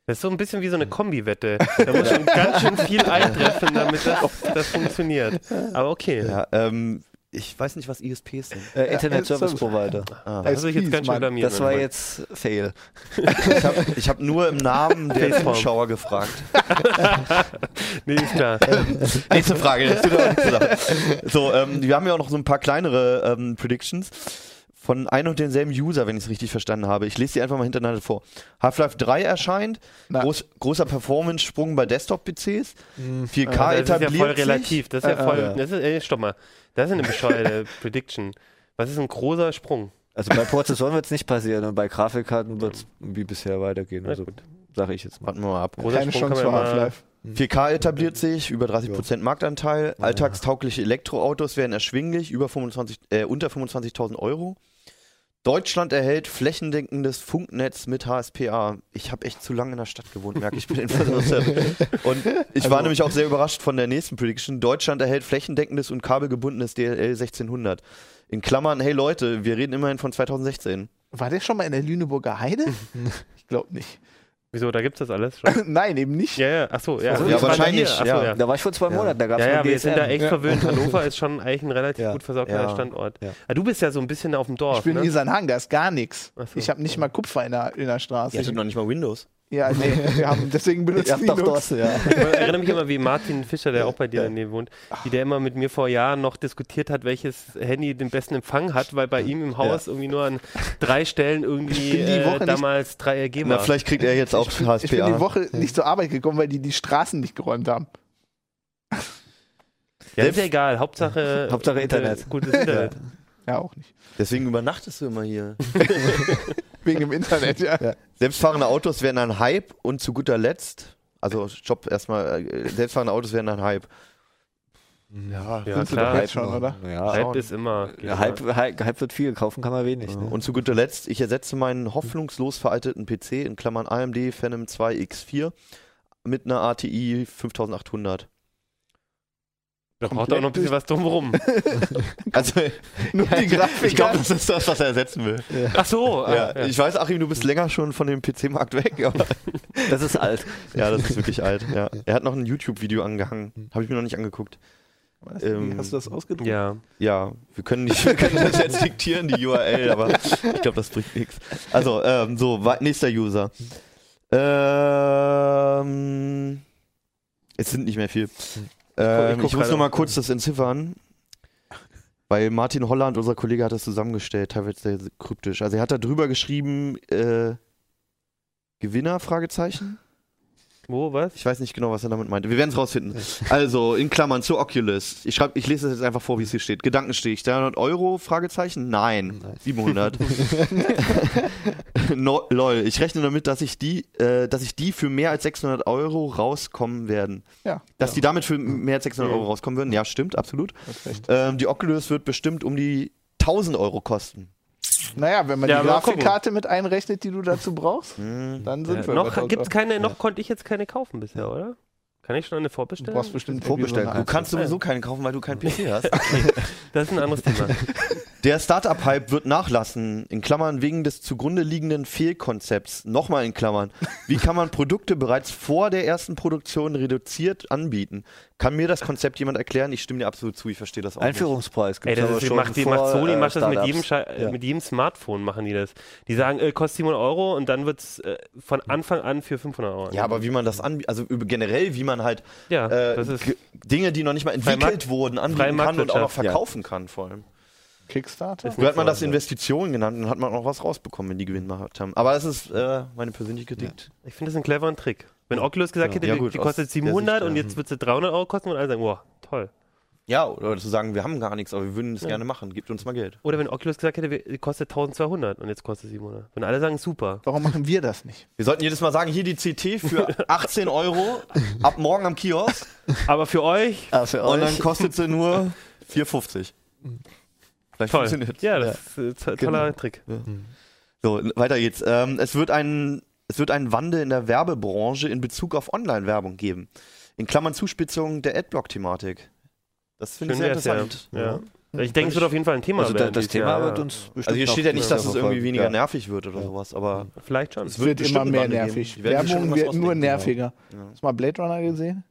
Das ist so ein bisschen wie so eine Kombi-Wette. Da muss schon ganz schön viel eintreffen, damit das, das funktioniert. Aber okay. Ja, ähm, ich weiß nicht, was ISPs sind. Äh, Internet Ja, Service Provider. Ah. Das habe ich jetzt ganz schön blamiert. Das war jetzt Fail. Ich habe hab nur im Namen der. Zuschauer gefragt. Nee, ist klar. Nächste Frage. Das. So, ähm, wir haben ja auch noch so ein paar kleinere ähm, Predictions von ein und denselben User, wenn ich es richtig verstanden habe. Ich lese die einfach mal hintereinander vor. Half-Life 3 erscheint, groß, großer Performance-Sprung bei Desktop-PCs, 4K das ist ja etabliert voll sich. relativ. Das ist ja Äh, voll. ja. Das ist, ey, stopp mal. Das ist eine bescheuerte Prediction. Was ist ein großer Sprung? Also bei Prozessoren wird es nicht passieren und bei Grafikkarten wird es wie bisher weitergehen. Also gut. sage ich jetzt mal. Warten wir mal ab. Großer Keine Sprung Chance für Half-Life. 4K etabliert sich, über 30% Marktanteil. Alltagstaugliche Elektroautos werden erschwinglich, über 25, äh, unter 25.000 Euro. Deutschland erhält flächendeckendes Funknetz mit HSPA. Ich habe echt zu lange in der Stadt gewohnt, merke ich. bin Influencer. Und ich war nämlich auch sehr überrascht von der nächsten Prediction. Deutschland erhält flächendeckendes und kabelgebundenes DLL 1600. In Klammern, hey Leute, wir reden immerhin von 2016. War der schon mal in der Lüneburger Heide? ich glaube nicht. Wieso, da gibt's das alles schon? Nein, eben nicht. Ja, ja, achso, ja. Also, ja, wahrscheinlich, hier. Ach so, ja. ja. Da war ich vor zwei Ja. Monaten, da gab es Ja, ja, wir sind da echt verwöhnt. Hannover ist schon eigentlich ein relativ Ja. gut versorgter Ja. Standort. Ja. Ah, du bist ja so ein bisschen auf dem Dorf. Ich bin ne? in Isernhagen, da ist gar nichts. So. Ich habe nicht mal Kupfer in der, in der Straße. Ihr hattet noch nicht mal Windows. Ja, nee, wir haben, deswegen benutzt Ihr habt doch Linux. DOS, ja. Ich erinnere mich immer, wie Martin Fischer, der auch bei dir Nähe wohnt, wie der immer mit mir vor Jahren noch diskutiert hat, welches Handy den besten Empfang hat, weil bei ihm im Haus irgendwie nur an drei Stellen irgendwie bin die Woche äh, damals 3RG Na, war. vielleicht kriegt er jetzt auch Ich bin die HSPA. Woche nicht zur Arbeit gekommen, weil die die Straßen nicht geräumt haben. Ja, ist ja egal. Hauptsache, Hauptsache Internet. Gutes Internet. Ja, auch nicht. Deswegen übernachtest du immer hier. Wegen dem Internet, ja. Selbstfahrende Autos werden ein Hype und zu guter Letzt, also Stopp erstmal, äh, selbstfahrende Autos werden ein Hype. Ja, Ja, klar. jetzt schon, oder? Ja, Hype ist immer. Ja, Hype, Hype, Hype wird viel, kaufen kann man wenig. Ne? Und zu guter Letzt, ich ersetze meinen hoffnungslos veralteten PC in Klammern AMD Phenom 2 X4 mit einer ATI 5800. Da braucht auch noch ein bisschen was drumherum. Also, Nur die Grafik. ich glaube, das ist das, was er ersetzen will. Ach so. ah, Ja, ja. Ich weiß, Achim, du bist länger schon von dem PC-Markt weg, aber Das ist alt. ja, das ist wirklich alt. Ja. Er hat noch ein YouTube-Video angehangen. Habe ich mir noch nicht angeguckt. Ähm, Hast du das ausgedruckt? ja. Ja, wir können nicht, wir können das jetzt diktieren, die URL, aber ich glaube, das bringt nichts. Also, ähm, so, nächster User. Ähm, es sind nicht mehr viel. Ähm, guck ich muss noch mal kurz das entziffern. Weil Martin Holland, unser Kollege, hat das zusammengestellt, teilweise sehr kryptisch. Also er hat da drüber geschrieben, äh, Gewinner, Fragezeichen. Wo, was? Ich weiß nicht genau, was er damit meinte. Wir werden es rausfinden. Also, in Klammern zu Oculus. Ich, schreib, ich lese das jetzt einfach vor, wie es hier steht. Gedankenstich. 300 Euro? Fragezeichen? Nein. 700. no, lol. Ich rechne damit, dass ich die, äh, dass ich die für mehr als 600 Euro rauskommen werden. Ja. Dass die damit für mehr als 600 Euro rauskommen würden? Ja, stimmt, absolut. Ähm, die Oculus wird bestimmt um die 1000 Euro kosten. Naja, wenn man Ja, die gucken. Grafikkarte mit einrechnet, die du dazu brauchst, Hm. dann sind Ja, wir noch bei 1000 gibt's keine, noch konnte ich jetzt keine kaufen bisher, oder? Kann ich schon eine Du vorbestellen? brauchst bestimmt Vorbestellen so Du kannst sowieso keinen kaufen, weil du keinen PC hast. Das ist ein anderes Thema. Der Startup-Hype wird nachlassen, in Klammern wegen des zugrunde liegenden Fehlkonzepts. Nochmal in Klammern. Wie kann man Produkte bereits vor der ersten Produktion reduziert anbieten? Kann mir das Konzept jemand erklären? Ich stimme dir absolut zu, ich verstehe das auch Einführungspreis ist, schon macht, die, macht Sony äh, macht das mit jedem, Ja. mit jedem Smartphone, machen die das. Die sagen, äh, kostet 700 Euro und dann wird es äh, von Anfang an für 500 Euro. Ja, aber wie man das anbietet, also über- generell, wie man halt Ja, äh, das ist, ge- Dinge, die noch nicht mal entwickelt wurden, anbieten kann und auch noch Marktwirtschaft, ja. verkaufen kann vor allem. Kickstarter. Früher hat man das Ja. Investitionen genannt und dann hat man auch was rausbekommen, wenn die Gewinn gemacht haben. Aber das ist äh, meine persönliche Kritik. ich finde das einen cleveren Trick. Wenn Oculus gesagt hätte, Ja, die- gut, die kostet der 700 Sicht, und ja. jetzt wird sie 300 Euro kosten und alle sagen, wow, toll. Ja, oder zu sagen, wir haben gar nichts, aber wir würden es Ja. gerne machen, gebt uns mal Geld. Oder wenn Oculus gesagt hätte, wir- die kostet 1200 und jetzt kostet 700. Wenn alle sagen, super. Warum machen wir das nicht? Wir sollten jedes Mal sagen, hier die CT für 18 Euro ab morgen am Kiosk Aber für euch, Ah, für und dann euch. kostet sie nur 4,50. Vielleicht toll. funktioniert Ja, das ist ein to- toller Genau. Trick. So, weiter geht's. Ähm, es, wird ein, es wird einen Wandel in der Werbebranche in Bezug auf Online-Werbung geben. In Klammern Zuspitzung der Adblock-Thematik. Das finde ich sehr wär's, ja. interessant. ja. Ich denke, es wird auf jeden Fall ein Thema Also werden. das Thema wird uns bestimmt Also hier steht ja nicht, dass es irgendwie weniger Ja. nervig wird oder sowas, aber Vielleicht schon. Es wird immer mehr nervig. Werbung wird nur nerviger. Ja. Hast du mal Blade Runner gesehen?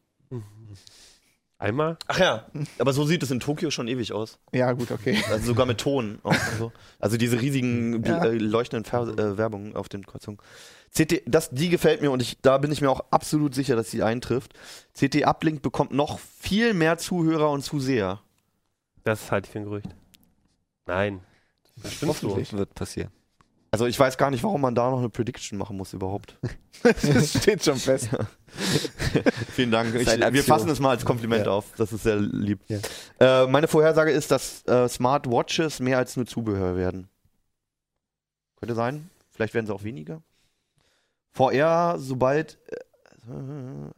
Einmal? Ach ja, aber so sieht es in Tokio schon ewig aus. Ja, gut, okay. Also sogar mit Ton. So. Also diese riesigen Ja. äh, leuchtenden Fer äh, Werbungen auf den Kreuzungen. CT, das, die gefällt mir und ich, da bin ich mir auch absolut sicher, dass sie eintrifft. CT Uplink bekommt noch viel mehr Zuhörer und Zuseher. Das halte ich für ein Gerücht. Nein. Bestimmt so. Wird passieren. Also ich weiß gar nicht, warum man da noch eine Prediction machen muss überhaupt. Das steht schon fest. Vielen Dank. Ich, wir fassen es mal als Kompliment Ja. auf. Das ist sehr lieb. Ja. Äh, meine Vorhersage ist, dass äh, Smartwatches mehr als nur Zubehör werden. Könnte sein. Vielleicht werden sie auch weniger. VR, sobald. Äh,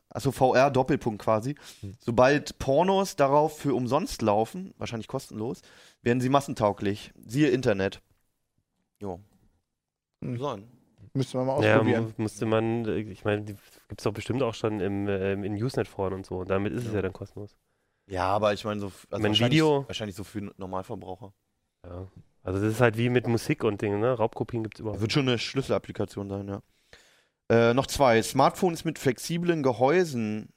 also VR Doppelpunkt quasi. Hm. Sobald Pornos darauf für umsonst laufen, wahrscheinlich kostenlos, werden sie massentauglich. Siehe Internet. Jo. Hm. So. Müssen wir mal Ja, ausprobieren. mu- musste man, äh, ich meine, die gibt es doch bestimmt auch schon im, ähm, in Usenet-Foren und so. Und damit ist es ja dann kostenlos. Ja, aber ich meine so, also Mein wahrscheinlich, Video- wahrscheinlich so für Normalverbraucher. Ja. Also das ist halt wie mit Musik und Dingen, ne? Raubkopien gibt es überhaupt. Wird schon eine Schlüsselapplikation sein, ja. Äh, noch zwei. Smartphones mit flexiblen Gehäusen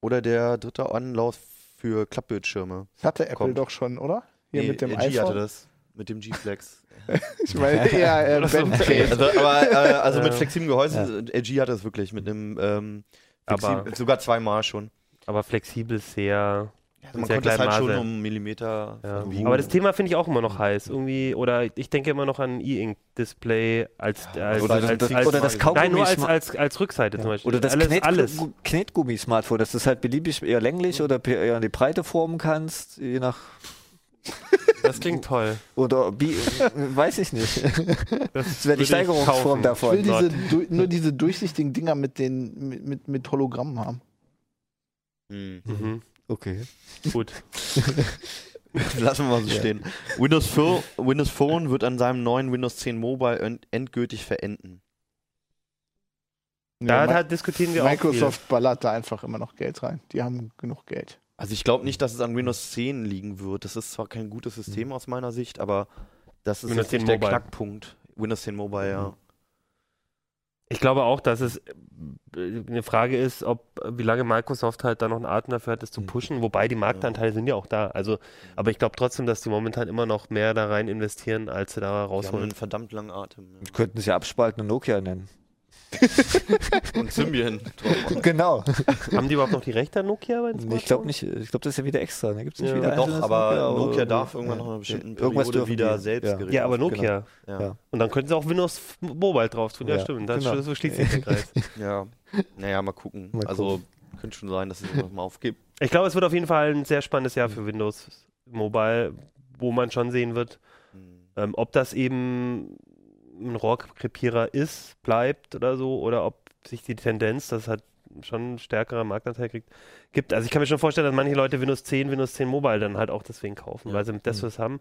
oder der dritte Anlauf für Klappbildschirme. Das hatte Apple Kommt. doch schon, oder? Hier Nee, mit dem LG hatte iPhone. das. Mit dem G-Flex. Ich meine eher äh, so. Bandcase. also, aber äh, also mit Ja. flexiblem Gehäuse, LG hat das wirklich mit einem ähm, Aber- sogar zweimal schon. Aber flexibel sehr. Also man sehr konnte es halt schon um Millimeter Ja. Aber das Thema finde ich auch immer noch heiß. Irgendwie, oder ich denke immer noch an E-Ink-Display als, als, Oder als, das- als, oder das Nein, nur als, Kaugummi- als, als Rückseite zum Beispiel. Oder das alles, Knet alles. Knetgummi-Smartphone, dass du es halt beliebig eher länglich oder eher in die Breite formen kannst, je nach. Das klingt toll. Oder bi weiß ich nicht. Das wäre die Steigerungsform kaufen. Ich davon. will diese, nur diese durchsichtigen Dinger mit den mit, mit, mit Hologrammen haben. Hm. Mhm. Okay. Gut. Lassen wir mal so Ja. stehen. Windows, Phone, Windows Phone wird an seinem neuen Windows 10 Mobile end- endgültig verenden. Da, Ja, da diskutieren wir Microsoft ballert da einfach immer noch Geld rein. Die haben genug Geld. Also ich glaube nicht, dass es an Windows 10 liegen wird. Das ist zwar kein gutes System aus meiner Sicht, aber das ist jetzt nicht 10 der Mobile. Knackpunkt. Windows 10 Mobile, ja. viel. Ich glaube auch, dass es äh, eine Frage ist, ob wie lange Microsoft halt da noch einen Atem dafür hat, das zu pushen. Wobei die Marktanteile sind ja auch da. Also, aber ich glaube trotzdem, dass die momentan immer noch mehr da rein investieren, als sie da Die haben rausholen. einen verdammt langen Atem. Wir könnten es ja abspalten und Nokia nennen. Und Symbian. Genau. Haben die überhaupt noch die Rechte an Nokia bei den Nee, ich glaube nicht. Ich glaube, das ist ja wieder extra. Da gibt's nicht Ja. wieder Doch, einzelnes aber Nokia, Nokia darf irgendwann ja. nach einer bestimmten Irgendwas Periode wieder die, selbst ja. Geräte Ja, aber. Nokia. Ja. Ja. Und dann können sie auch Windows Mobile drauf tun. Ja, Ja, stimmt. Das, genau. So schließt sich der Kreis. ja. Naja, mal gucken. Mal also könnte schon sein, dass es irgendwann mal aufgibt. Ich glaube, es wird auf jeden Fall ein sehr spannendes Jahr für Windows Mobile, wo man schon sehen wird, Hm. ähm, ob das eben ein Rohrkrepierer ist, bleibt oder so, oder ob sich die Tendenz, dass es halt schon einen stärkerer Marktanteil kriegt, gibt. Also ich kann mir schon vorstellen, dass manche Leute Windows 10, Windows 10 Mobile dann halt auch deswegen kaufen, Ja. weil sie das was haben.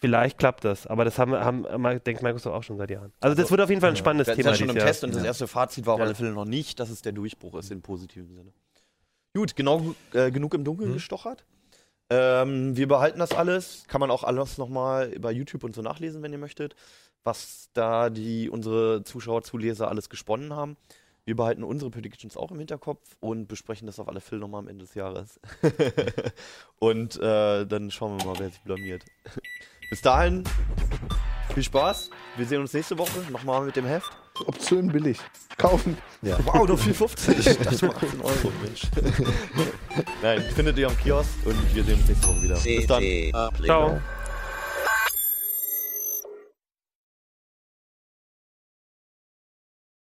Vielleicht klappt das, aber das haben, haben denkt Microsoft auch schon seit Jahren. Also das Also, wird auf jeden Fall ein Ja. spannendes hatten Thema ja schon im. Test und das Ja. erste Fazit war auf Ja. alle Fälle noch nicht, dass es der Durchbruch ist im positiven Sinne. Gut, genau äh, genug im Dunkeln Mhm. gestochert. Ähm, wir behalten das alles. Kann man auch alles nochmal bei YouTube und so nachlesen, wenn ihr möchtet, was da die unsere Zuschauer, Zuleser alles gesponnen haben. Wir behalten unsere Predictions auch im Hinterkopf und besprechen das auf alle Fälle nochmal am Ende des Jahres. und äh, dann schauen wir mal, wer sich blamiert. Bis dahin, viel Spaß. Wir sehen uns nächste Woche nochmal mit dem Heft. Option billig. Kaufen. Wow, nur 4,50. Das war 18 Euro, Mensch. Nein, findet ihr am Kiosk und wir sehen uns nächste Woche wieder. Bis dann. Ciao.